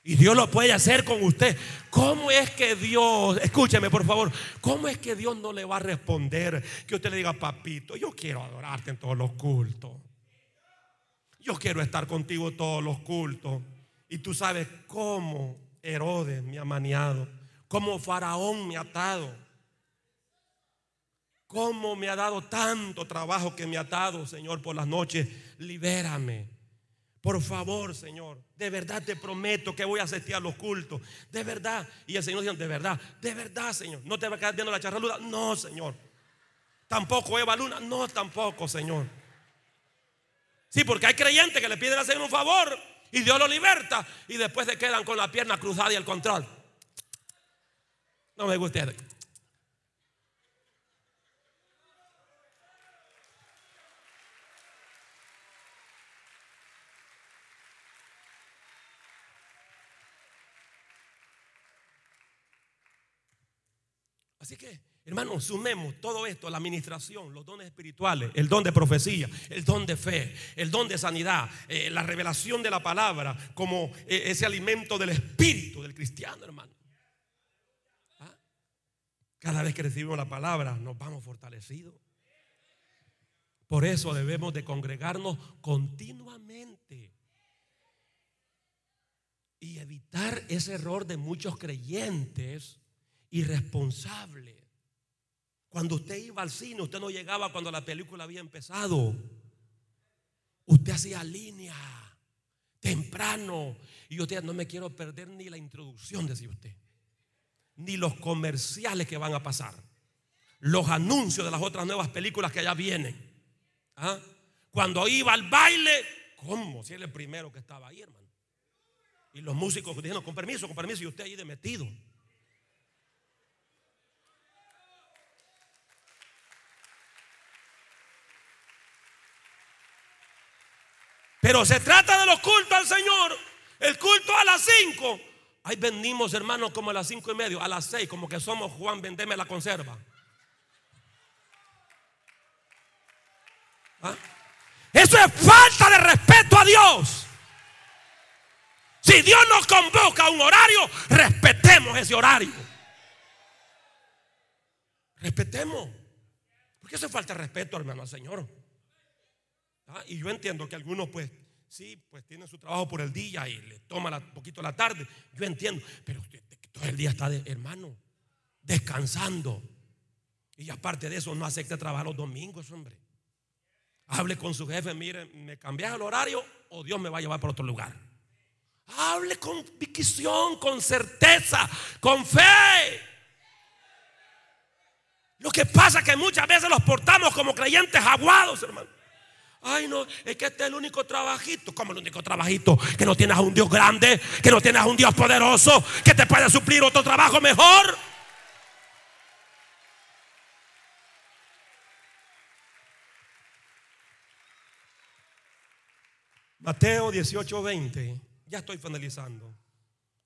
Y Dios lo puede hacer con usted. ¿Cómo es que Dios, escúcheme por favor, cómo es que Dios no le va a responder que usted le diga, papito, yo quiero adorarte en todos los cultos. Yo quiero estar contigo todos los cultos. Y tú sabes cómo Herodes me ha maniado como faraón me ha atado. Cómo me ha dado tanto trabajo que me ha atado, Señor, por las noches. Libérame. Por favor, Señor, de verdad te prometo que voy a asistir a los cultos. De verdad. Y el Señor dice, de verdad, de verdad, Señor. No te va a quedar viendo la charraluda. No, Señor. Tampoco Eva Luna. No, tampoco, Señor. Sí, porque hay creyentes que le piden al un favor y Dios lo liberta y después se quedan con la pierna cruzada y el control. No me gusta. Así que, hermanos, sumemos todo esto, la administración, los dones espirituales, el don de profecía, el don de fe, el don de sanidad, eh, la revelación de la palabra como eh, ese alimento del espíritu del cristiano, hermano. Cada vez que recibimos la palabra nos vamos fortalecidos. Por eso debemos de congregarnos continuamente y evitar ese error de muchos creyentes irresponsables. Cuando usted iba al cine, usted no llegaba cuando la película había empezado. Usted hacía línea temprano y usted no me quiero perder ni la introducción, decía usted ni los comerciales que van a pasar. Los anuncios de las otras nuevas películas que allá vienen. ¿Ah? Cuando iba al baile, ¿cómo? Si era el primero que estaba ahí, hermano. Y los músicos dijeron, con permiso, con permiso, y usted ahí de metido. Pero se trata de los cultos al Señor. El culto a las 5 Ahí vendimos, hermanos, como a las cinco y medio, a las seis, como que somos Juan, vendeme la conserva. ¿Ah? Eso es falta de respeto a Dios. Si Dios nos convoca a un horario, respetemos ese horario. Respetemos. Porque eso es falta respeto, hermano, al Señor. ¿Ah? Y yo entiendo que algunos, pues, sí, pues tiene su trabajo por el día y le toma un poquito la tarde. Yo entiendo, pero usted todo el día está, hermano, descansando. Y aparte de eso, no acepte trabajar los domingos, hombre. Hable con su jefe, mire, ¿me cambias el horario o Dios me va a llevar para otro lugar? Hable con convicción, con certeza, con fe. Lo que pasa es que muchas veces los portamos como creyentes aguados, hermano. Ay, no, es que este es el único trabajito. ¿Cómo el único trabajito? Que no tienes a un Dios grande, que no tienes a un Dios poderoso, que te puede suplir otro trabajo mejor. Mateo 18, 20. Ya estoy finalizando.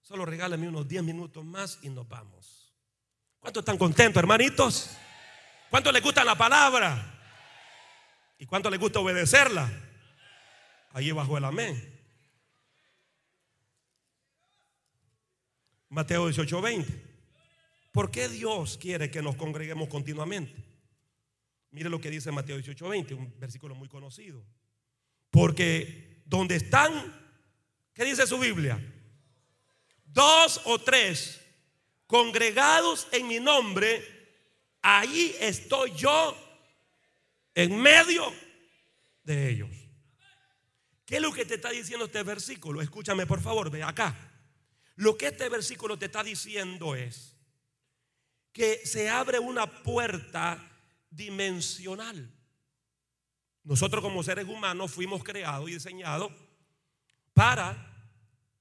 Solo regálame unos 10 minutos más y nos vamos. ¿Cuántos están contentos, hermanitos? ¿Cuántos les gusta la palabra? ¿Y cuánto les gusta obedecerla? Ahí bajo el amén. Mateo 18, 20. ¿Por qué Dios quiere que nos congreguemos continuamente? Mire lo que dice Mateo 18, 20, un versículo muy conocido. Porque donde están, ¿qué dice su Biblia? Dos o tres congregados en mi nombre, ahí estoy yo en medio de ellos. ¿Qué es lo que te está diciendo este versículo? Escúchame por favor, ve acá. Lo que este versículo te está diciendo es que se abre una puerta dimensional. Nosotros como seres humanos fuimos creados y diseñados para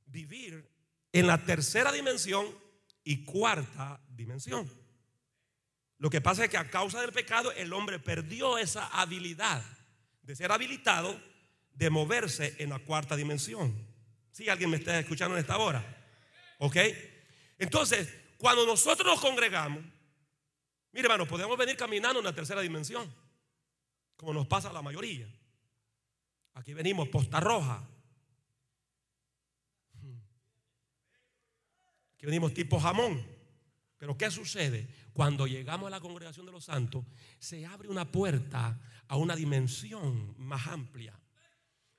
vivir en la tercera dimensión y cuarta dimensión. Lo que pasa es que a causa del pecado el hombre perdió esa habilidad de ser habilitado de moverse en la cuarta dimensión. Si alguien me está escuchando en esta hora. ¿Ok? Entonces, cuando nosotros nos congregamos, mire hermano, podemos venir caminando en la tercera dimensión, como nos pasa a la mayoría. Aquí venimos posta roja. Aquí venimos tipo jamón. Pero ¿qué sucede? Cuando llegamos a la congregación de los santos, se abre una puerta a una dimensión más amplia,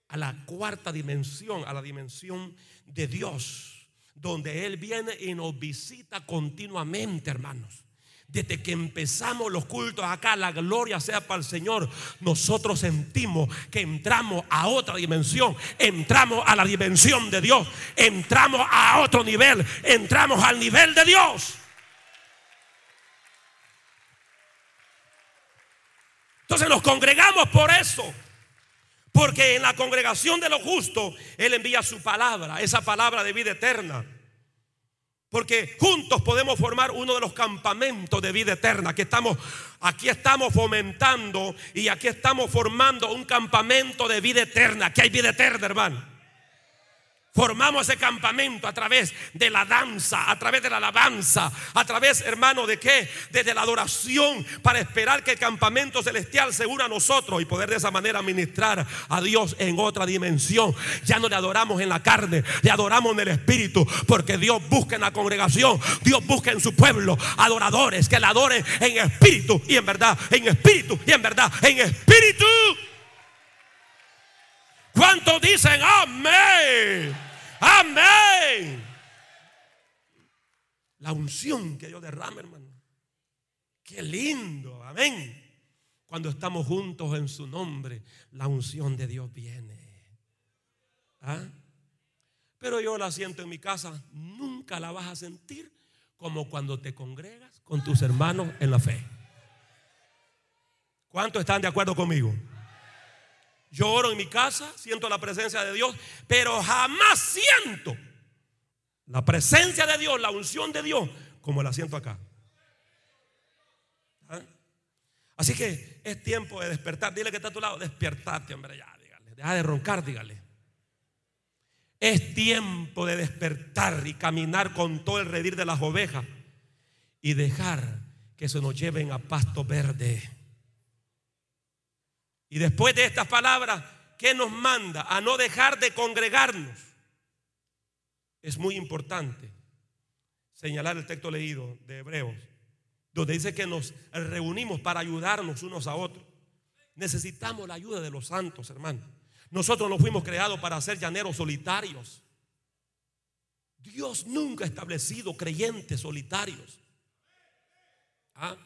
a la cuarta dimensión, a la dimensión de Dios, donde Él viene y nos visita continuamente, hermanos. Desde que empezamos los cultos acá, la gloria sea para el Señor. Nosotros sentimos que entramos a otra dimensión. Entramos a la dimensión de Dios. Entramos a otro nivel. Entramos al nivel de Dios. Entonces nos congregamos por eso. Porque en la congregación de los justos Él envía su palabra, esa palabra de vida eterna. Porque juntos podemos formar uno de los campamentos de vida eterna. Que estamos, aquí estamos fomentando y aquí estamos formando un campamento de vida eterna. Aquí hay vida eterna, hermano. Formamos ese campamento a través de la danza, a través de la alabanza, a través, hermano, de qué? Desde la adoración para esperar que el campamento celestial se una a nosotros y poder de esa manera ministrar a Dios en otra dimensión. Ya no le adoramos en la carne, le adoramos en el espíritu, porque Dios busca en la congregación, Dios busca en su pueblo adoradores que le adoren en espíritu y en verdad, en espíritu y en verdad, en espíritu. ¿Cuántos dicen amén? Amén. La unción que Dios derrama, hermano. Qué lindo. Amén. Cuando estamos juntos en su nombre, la unción de Dios viene. ¿Ah? Pero yo la siento en mi casa. Nunca la vas a sentir como cuando te congregas con tus hermanos en la fe. ¿Cuántos están de acuerdo conmigo? Yo oro en mi casa, siento la presencia de Dios, pero jamás siento la presencia de Dios, la unción de Dios, como la siento acá. ¿Ah? Así que es tiempo de despertar. Dile que está a tu lado, despertate, hombre, ya, dígale. Deja de roncar, dígale. Es tiempo de despertar y caminar con todo el redir de las ovejas y dejar que se nos lleven a pasto verde. Y después de estas palabras, ¿qué nos manda? A no dejar de congregarnos. Es muy importante señalar el texto leído de Hebreos, donde dice que nos reunimos para ayudarnos unos a otros. Necesitamos la ayuda de los santos, hermanos. Nosotros no fuimos creados para ser llaneros solitarios. Dios nunca ha establecido creyentes solitarios. ¿Ah?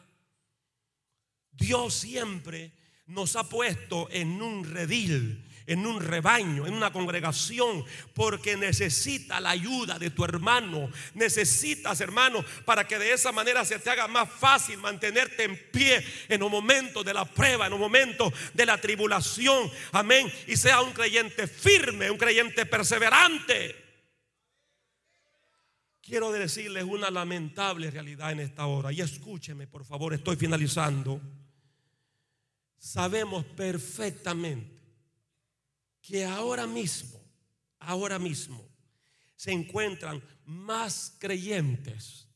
Dios siempre nos ha puesto en un redil, en un rebaño, en una congregación, porque necesita la ayuda de tu hermano. Necesitas, hermano, para que de esa manera se te haga más fácil mantenerte en pie en los momentos de la prueba, en los momentos de la tribulación. Amén. Y sea un creyente firme, un creyente perseverante. Quiero decirles una lamentable realidad en esta hora. Y escúcheme, por favor, estoy finalizando. Sabemos perfectamente que ahora mismo, ahora mismo, se encuentran más creyentes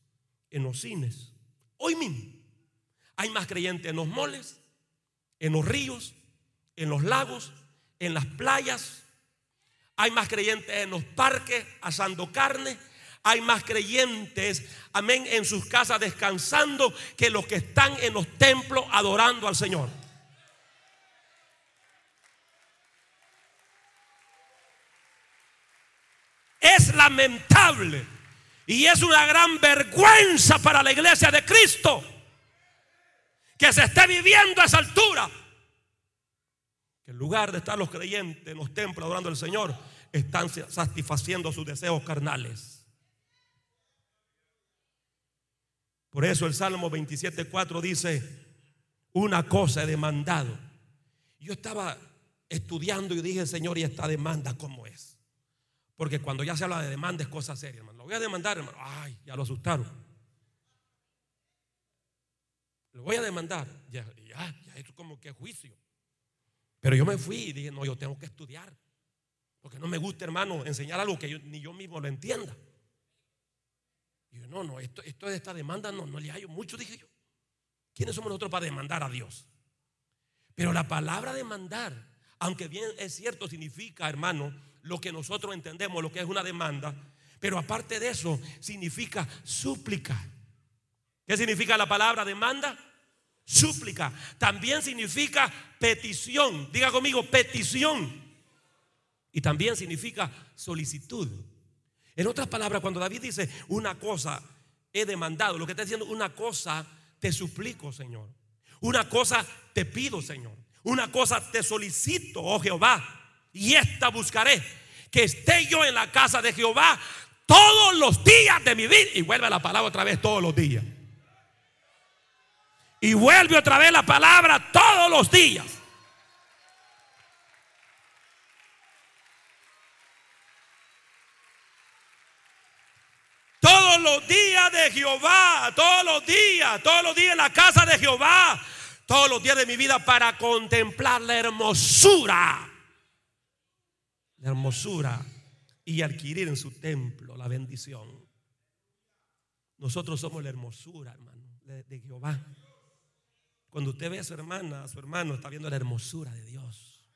en los cines. Hoy mismo hay más creyentes en los moles, en los ríos, en los lagos, en las playas. Hay más creyentes en los parques asando carne. Hay más creyentes, amén, en sus casas descansando que los que están en los templos adorando al Señor. Es lamentable y es una gran vergüenza para la iglesia de Cristo que se esté viviendo a esa altura. Que en lugar de estar los creyentes en los templos adorando al Señor, están satisfaciendo sus deseos carnales. Por eso el Salmo 27.4 dice, una cosa he demandado. Yo estaba estudiando y dije, Señor, ¿y esta demanda cómo es? Porque cuando ya se habla de demanda es cosa seria, hermano. Lo voy a demandar, hermano. Ay, ya lo asustaron. Lo voy a demandar. Ya, ya, ya es como que juicio. Pero yo me fui y dije, no, yo tengo que estudiar. Porque no me gusta, hermano, enseñar algo que ni yo mismo lo entienda. Y yo, no, no, esto, esto de esta demanda no, no le hallo mucho, dije yo. ¿Quiénes somos nosotros para demandar a Dios? Pero la palabra demandar, aunque bien es cierto, significa, hermano, lo que nosotros entendemos, lo que es una demanda, pero aparte de eso, significa súplica. ¿Qué significa la palabra demanda? Súplica. También significa petición. Diga conmigo, petición. Y también significa solicitud. En otras palabras, cuando David dice una cosa he demandado, lo que está diciendo una cosa te suplico, Señor. Una cosa te pido, Señor. Una cosa te solicito, oh Jehová y esta buscaré, que esté yo en la casa de Jehová todos los días de mi vida. Y vuelve la palabra otra vez todos los días. Y vuelve otra vez la palabra todos los días. Todos los días de Jehová, todos los días, todos los días en la casa de Jehová, todos los días de mi vida para contemplar la hermosura la hermosura y adquirir en su templo la bendición. Nosotros somos la hermosura, hermano, de, Jehová. Cuando usted ve a su hermana, a su hermano, está viendo la hermosura de Dios.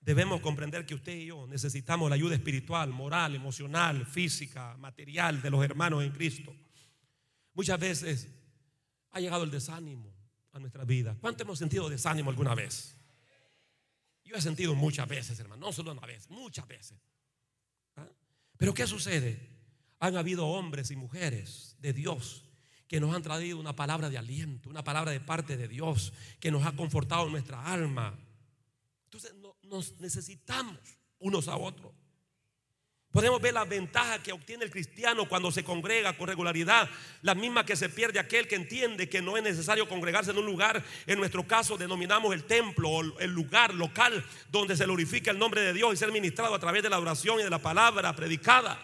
Debemos comprender que usted y yo necesitamos la ayuda espiritual, moral, emocional, física, material de los hermanos en Cristo. Muchas veces ha llegado el desánimo a nuestra vida. ¿Cuánto hemos sentido desánimo alguna vez? Yo he sentido muchas veces, hermano, no solo una vez, muchas veces. ¿Ah? Pero ¿qué sucede? Han habido hombres y mujeres de Dios que nos han traído una palabra de aliento, una palabra de parte de Dios que nos ha confortado nuestra alma. Entonces nos necesitamos unos a otros. Podemos ver la ventaja que obtiene el cristiano cuando se congrega con regularidad, la misma que se pierde aquel que entiende que no es necesario congregarse en un lugar, en nuestro caso denominamos el templo o el lugar local donde se glorifica el nombre de Dios y ser ministrado a través de la oración y de la palabra predicada.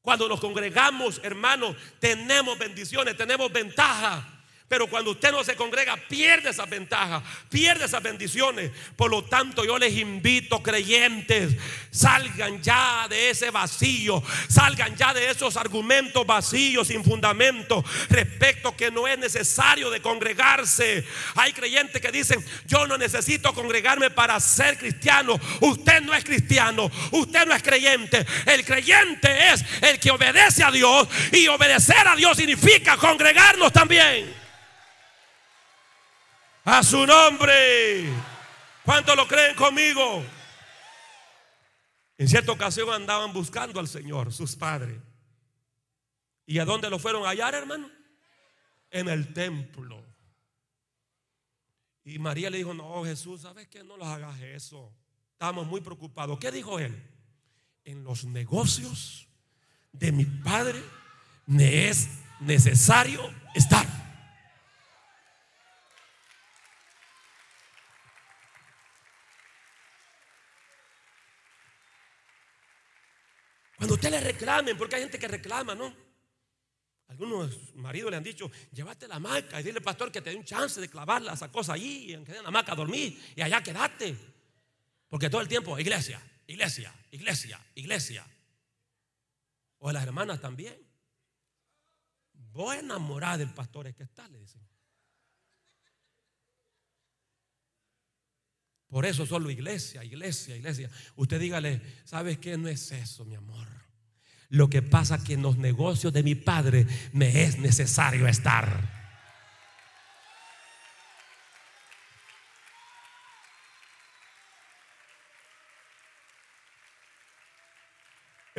Cuando nos congregamos, hermanos, tenemos bendiciones, tenemos ventaja. Pero cuando usted no se congrega, pierde esa ventaja, pierde esas bendiciones. Por lo tanto, yo les invito, creyentes, salgan ya de ese vacío, salgan ya de esos argumentos vacíos, sin fundamento, respecto que no es necesario de congregarse. Hay creyentes que dicen, yo no necesito congregarme para ser cristiano. Usted no es cristiano, usted no es creyente. El creyente es el que obedece a Dios y obedecer a Dios significa congregarnos también. A su nombre. ¿Cuántos lo creen conmigo? En cierta ocasión andaban buscando al Señor, sus padres. ¿Y a dónde lo fueron a hallar, hermano? En el templo. Y María le dijo, no, Jesús, ¿sabes qué? No los hagas eso. Estamos muy preocupados. ¿Qué dijo él? En los negocios de mi Padre me es necesario estar. Cuando usted le reclamen, porque hay gente que reclama, ¿no? Algunos maridos le han dicho, llévate la hamaca y dile pastor que te dé un chance de clavarla esa cosa allí, en la hamaca a dormir y allá quedate. Porque todo el tiempo, iglesia, iglesia, iglesia, iglesia. O las hermanas también. Voy a enamorar del pastor es que está, le dicen. Por eso solo iglesia, iglesia, iglesia. Usted dígale, ¿sabes qué? No es eso, mi amor. Lo que pasa que en los negocios de mi padre me es necesario estar.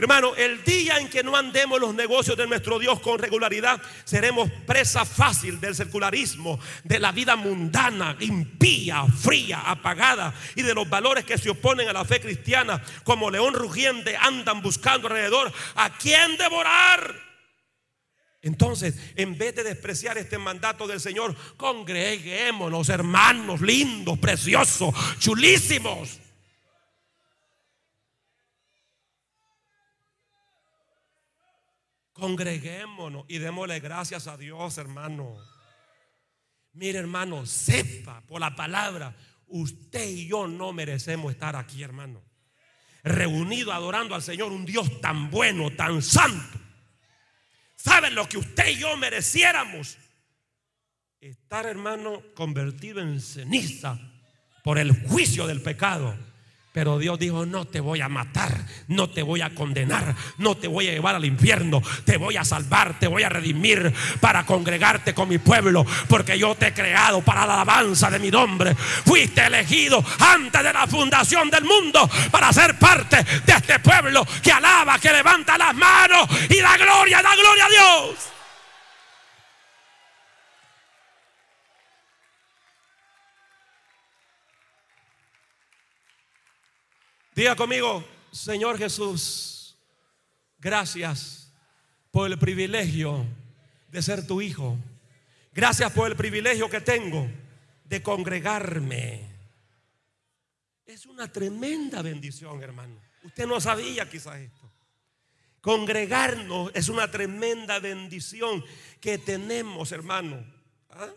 Hermano, el día en que no andemos los negocios de nuestro Dios con regularidad, seremos presa fácil del secularismo, de la vida mundana, impía, fría, apagada y de los valores que se oponen a la fe cristiana, como león rugiente, andan buscando alrededor a quién devorar. Entonces, en vez de despreciar este mandato del Señor, congreguémonos, hermanos lindos, preciosos, chulísimos Congreguémonos y démosle gracias a Dios, hermano. Mire, hermano, sepa por la palabra, usted y yo no merecemos estar aquí, hermano. Reunido adorando al Señor, un Dios tan bueno, tan santo. ¿Saben lo que usted y yo mereciéramos? Estar, hermano, convertido en ceniza por el juicio del pecado pero Dios dijo, no te voy a matar, no te voy a condenar, no te voy a llevar al infierno, te voy a salvar, te voy a redimir para congregarte con mi pueblo, porque yo te he creado para la alabanza de mi nombre. Fuiste elegido antes de la fundación del mundo para ser parte de este pueblo que alaba, que levanta las manos y da gloria, da gloria a Dios. Diga conmigo, Señor Jesús, gracias por el privilegio de ser tu hijo. Gracias por el privilegio que tengo de congregarme. Es una tremenda bendición, hermano. Usted no sabía quizás esto. Congregarnos es una tremenda bendición que tenemos, hermano. ¿ah?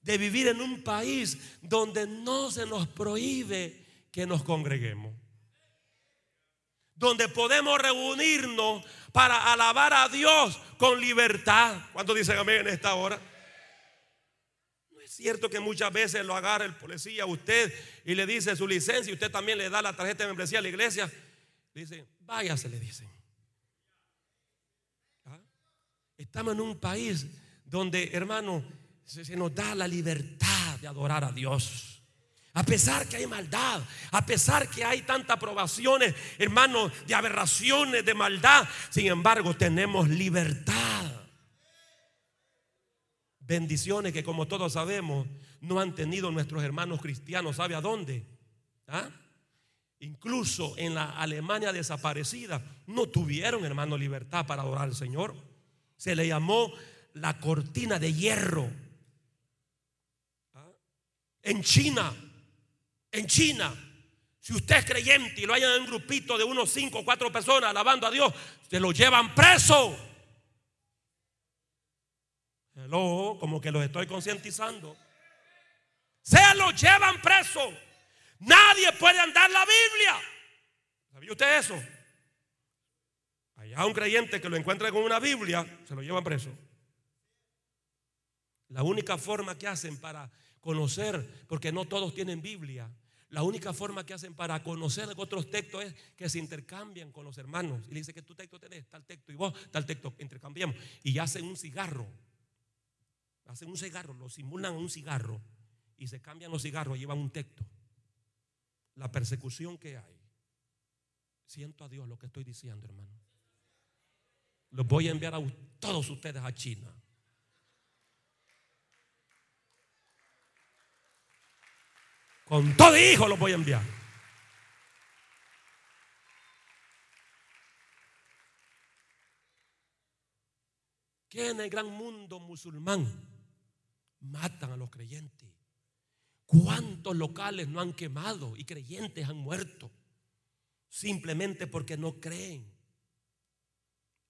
De vivir en un país donde no se nos prohíbe que nos congreguemos donde podemos reunirnos para alabar a Dios con libertad. ¿Cuántos dicen amén en esta hora? No es cierto que muchas veces lo agarra el policía a usted y le dice su licencia y usted también le da la tarjeta de membresía a la iglesia. Dice, váyase, le dicen. ¿Ah? Estamos en un país donde, hermano, se nos da la libertad de adorar a Dios. A pesar que hay maldad, a pesar que hay tantas aprobaciones, hermanos, de aberraciones, de maldad, sin embargo tenemos libertad. Bendiciones que como todos sabemos no han tenido nuestros hermanos cristianos, ¿sabe a dónde? ¿Ah? Incluso en la Alemania desaparecida no tuvieron, hermano, libertad para adorar al Señor. Se le llamó la cortina de hierro. ¿Ah? En China en China, si usted es creyente y lo hayan en un grupito de unos cinco o cuatro personas alabando a Dios, se lo llevan preso. Hello, como que los estoy concientizando. Se lo llevan preso. Nadie puede andar la Biblia. ¿Sabía usted eso? Allá un creyente que lo encuentra con una Biblia, se lo llevan preso. La única forma que hacen para conocer, porque no todos tienen Biblia, la única forma que hacen para conocer otros textos es que se intercambian con los hermanos. Y le dice que tu texto tenés tal texto y vos tal texto, intercambiamos. Y hacen un cigarro. Hacen un cigarro, lo simulan un cigarro. Y se cambian los cigarros, llevan un texto. la persecución que hay, siento a Dios lo que estoy diciendo, hermano. Los voy a enviar a todos ustedes a China. Con todo hijo los voy a enviar. Que en el gran mundo musulmán matan a los creyentes. ¿Cuántos locales no han quemado y creyentes han muerto? Simplemente porque no creen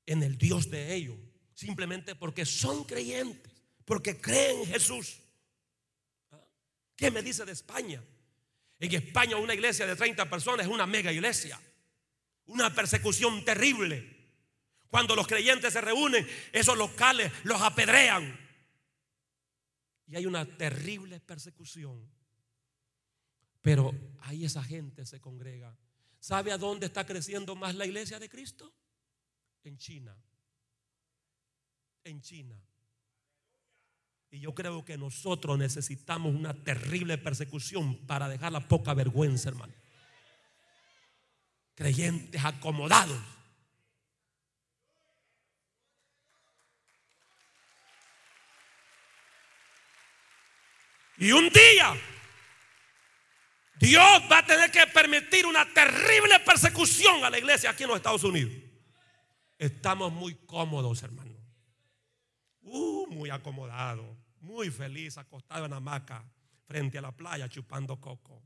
en el Dios de ellos. Simplemente porque son creyentes, porque creen en Jesús. ¿Qué me dice de España? En España una iglesia de 30 personas es una mega iglesia. Una persecución terrible. Cuando los creyentes se reúnen, esos locales los apedrean. Y hay una terrible persecución. Pero ahí esa gente se congrega. ¿Sabe a dónde está creciendo más la iglesia de Cristo? En China. En China. Y yo creo que nosotros necesitamos una terrible persecución para dejar la poca vergüenza, hermano. Creyentes acomodados. Y un día Dios va a tener que permitir una terrible persecución a la iglesia aquí en los Estados Unidos. Estamos muy cómodos, hermano. Uh, muy acomodados, muy feliz, acostado en hamaca, frente a la playa, chupando coco.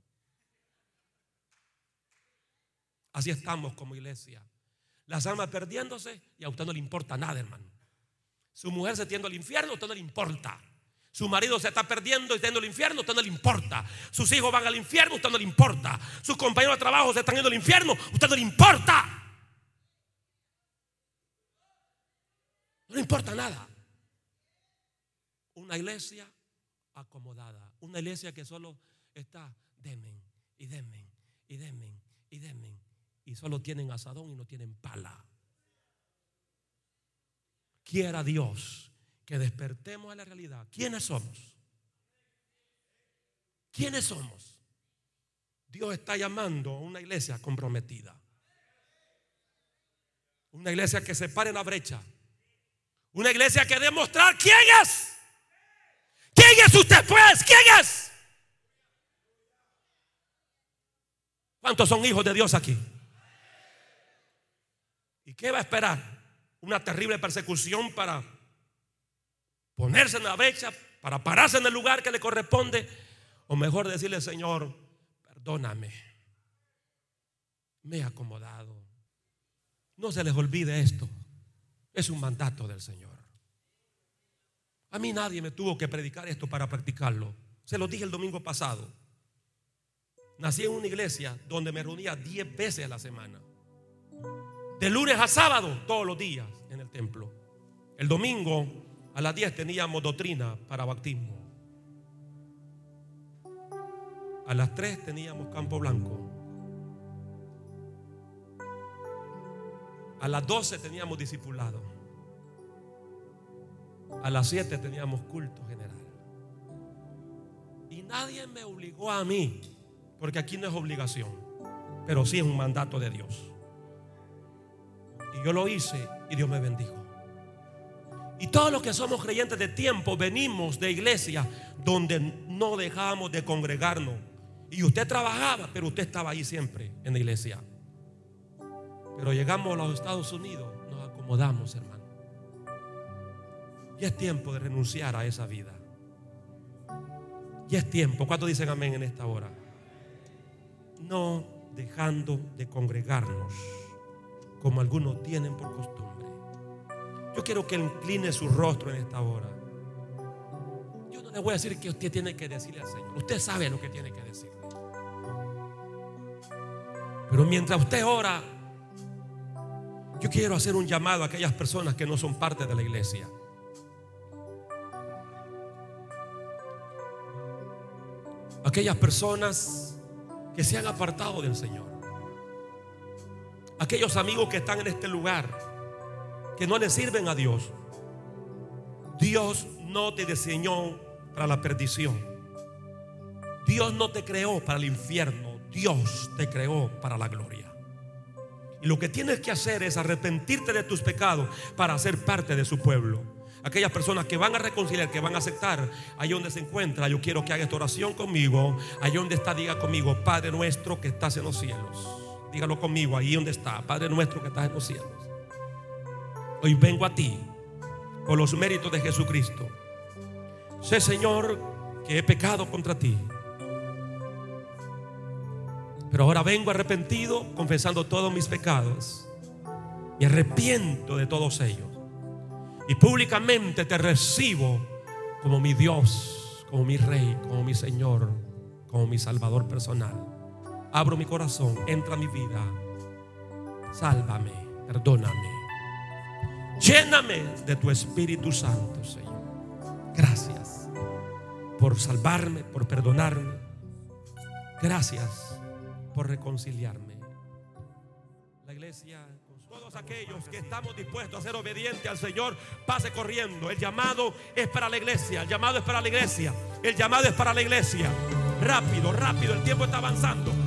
Así estamos como iglesia. Las almas perdiéndose y a usted no le importa nada, hermano. Su mujer se tiende al infierno, a usted no le importa. Su marido se está perdiendo y está yendo al infierno, usted no le importa. Sus hijos van al infierno, a usted no le importa. Sus compañeros de trabajo se están yendo al infierno, a usted no le importa. No le importa nada. Una iglesia acomodada. Una iglesia que solo está demen y demen y demen y demen. Y solo tienen asadón y no tienen pala. Quiera Dios que despertemos a la realidad. ¿Quiénes somos? ¿Quiénes somos? Dios está llamando a una iglesia comprometida. Una iglesia que se pare la brecha. Una iglesia que demostrar quién es. ¿Quién es usted pues? ¿Quién es? ¿Cuántos son hijos de Dios aquí? ¿Y qué va a esperar? Una terrible persecución para ponerse en la brecha, para pararse en el lugar que le corresponde, o mejor decirle, Señor, perdóname, me he acomodado. No se les olvide esto, es un mandato del Señor. A mí nadie me tuvo que predicar esto para practicarlo. Se lo dije el domingo pasado. Nací en una iglesia donde me reunía 10 veces a la semana. De lunes a sábado, todos los días en el templo. El domingo a las 10 teníamos doctrina para bautismo. A las 3 teníamos campo blanco. A las 12 teníamos discipulado. A las 7 teníamos culto general. Y nadie me obligó a mí, porque aquí no es obligación, pero sí es un mandato de Dios. Y yo lo hice y Dios me bendijo. Y todos los que somos creyentes de tiempo venimos de iglesia donde no dejamos de congregarnos. Y usted trabajaba, pero usted estaba ahí siempre en la iglesia. Pero llegamos a los Estados Unidos, nos acomodamos, hermano. Y es tiempo de renunciar a esa vida. Y es tiempo. ¿Cuántos dicen amén en esta hora? No dejando de congregarnos como algunos tienen por costumbre. Yo quiero que incline su rostro en esta hora. Yo no le voy a decir que usted tiene que decirle al Señor. Usted sabe lo que tiene que decirle. Pero mientras usted ora, yo quiero hacer un llamado a aquellas personas que no son parte de la iglesia. Aquellas personas que se han apartado del Señor. Aquellos amigos que están en este lugar, que no le sirven a Dios. Dios no te diseñó para la perdición. Dios no te creó para el infierno. Dios te creó para la gloria. Y lo que tienes que hacer es arrepentirte de tus pecados para ser parte de su pueblo. Aquellas personas que van a reconciliar, que van a aceptar, ahí donde se encuentra, yo quiero que haga esta oración conmigo. Ahí donde está, diga conmigo, Padre nuestro que estás en los cielos. Dígalo conmigo, ahí donde está, Padre nuestro que estás en los cielos. Hoy vengo a ti por los méritos de Jesucristo. Sé, Señor, que he pecado contra ti. Pero ahora vengo arrepentido, confesando todos mis pecados. Me arrepiento de todos ellos. Y públicamente te recibo como mi Dios, como mi Rey, como mi Señor, como mi Salvador personal. Abro mi corazón, entra a mi vida. Sálvame, perdóname. Lléname de tu Espíritu Santo, Señor. Gracias por salvarme, por perdonarme. Gracias por reconciliarme. La iglesia, aquellos que estamos dispuestos a ser obedientes al Señor, pase corriendo. El llamado es para la iglesia, el llamado es para la iglesia, el llamado es para la iglesia. Rápido, rápido, el tiempo está avanzando.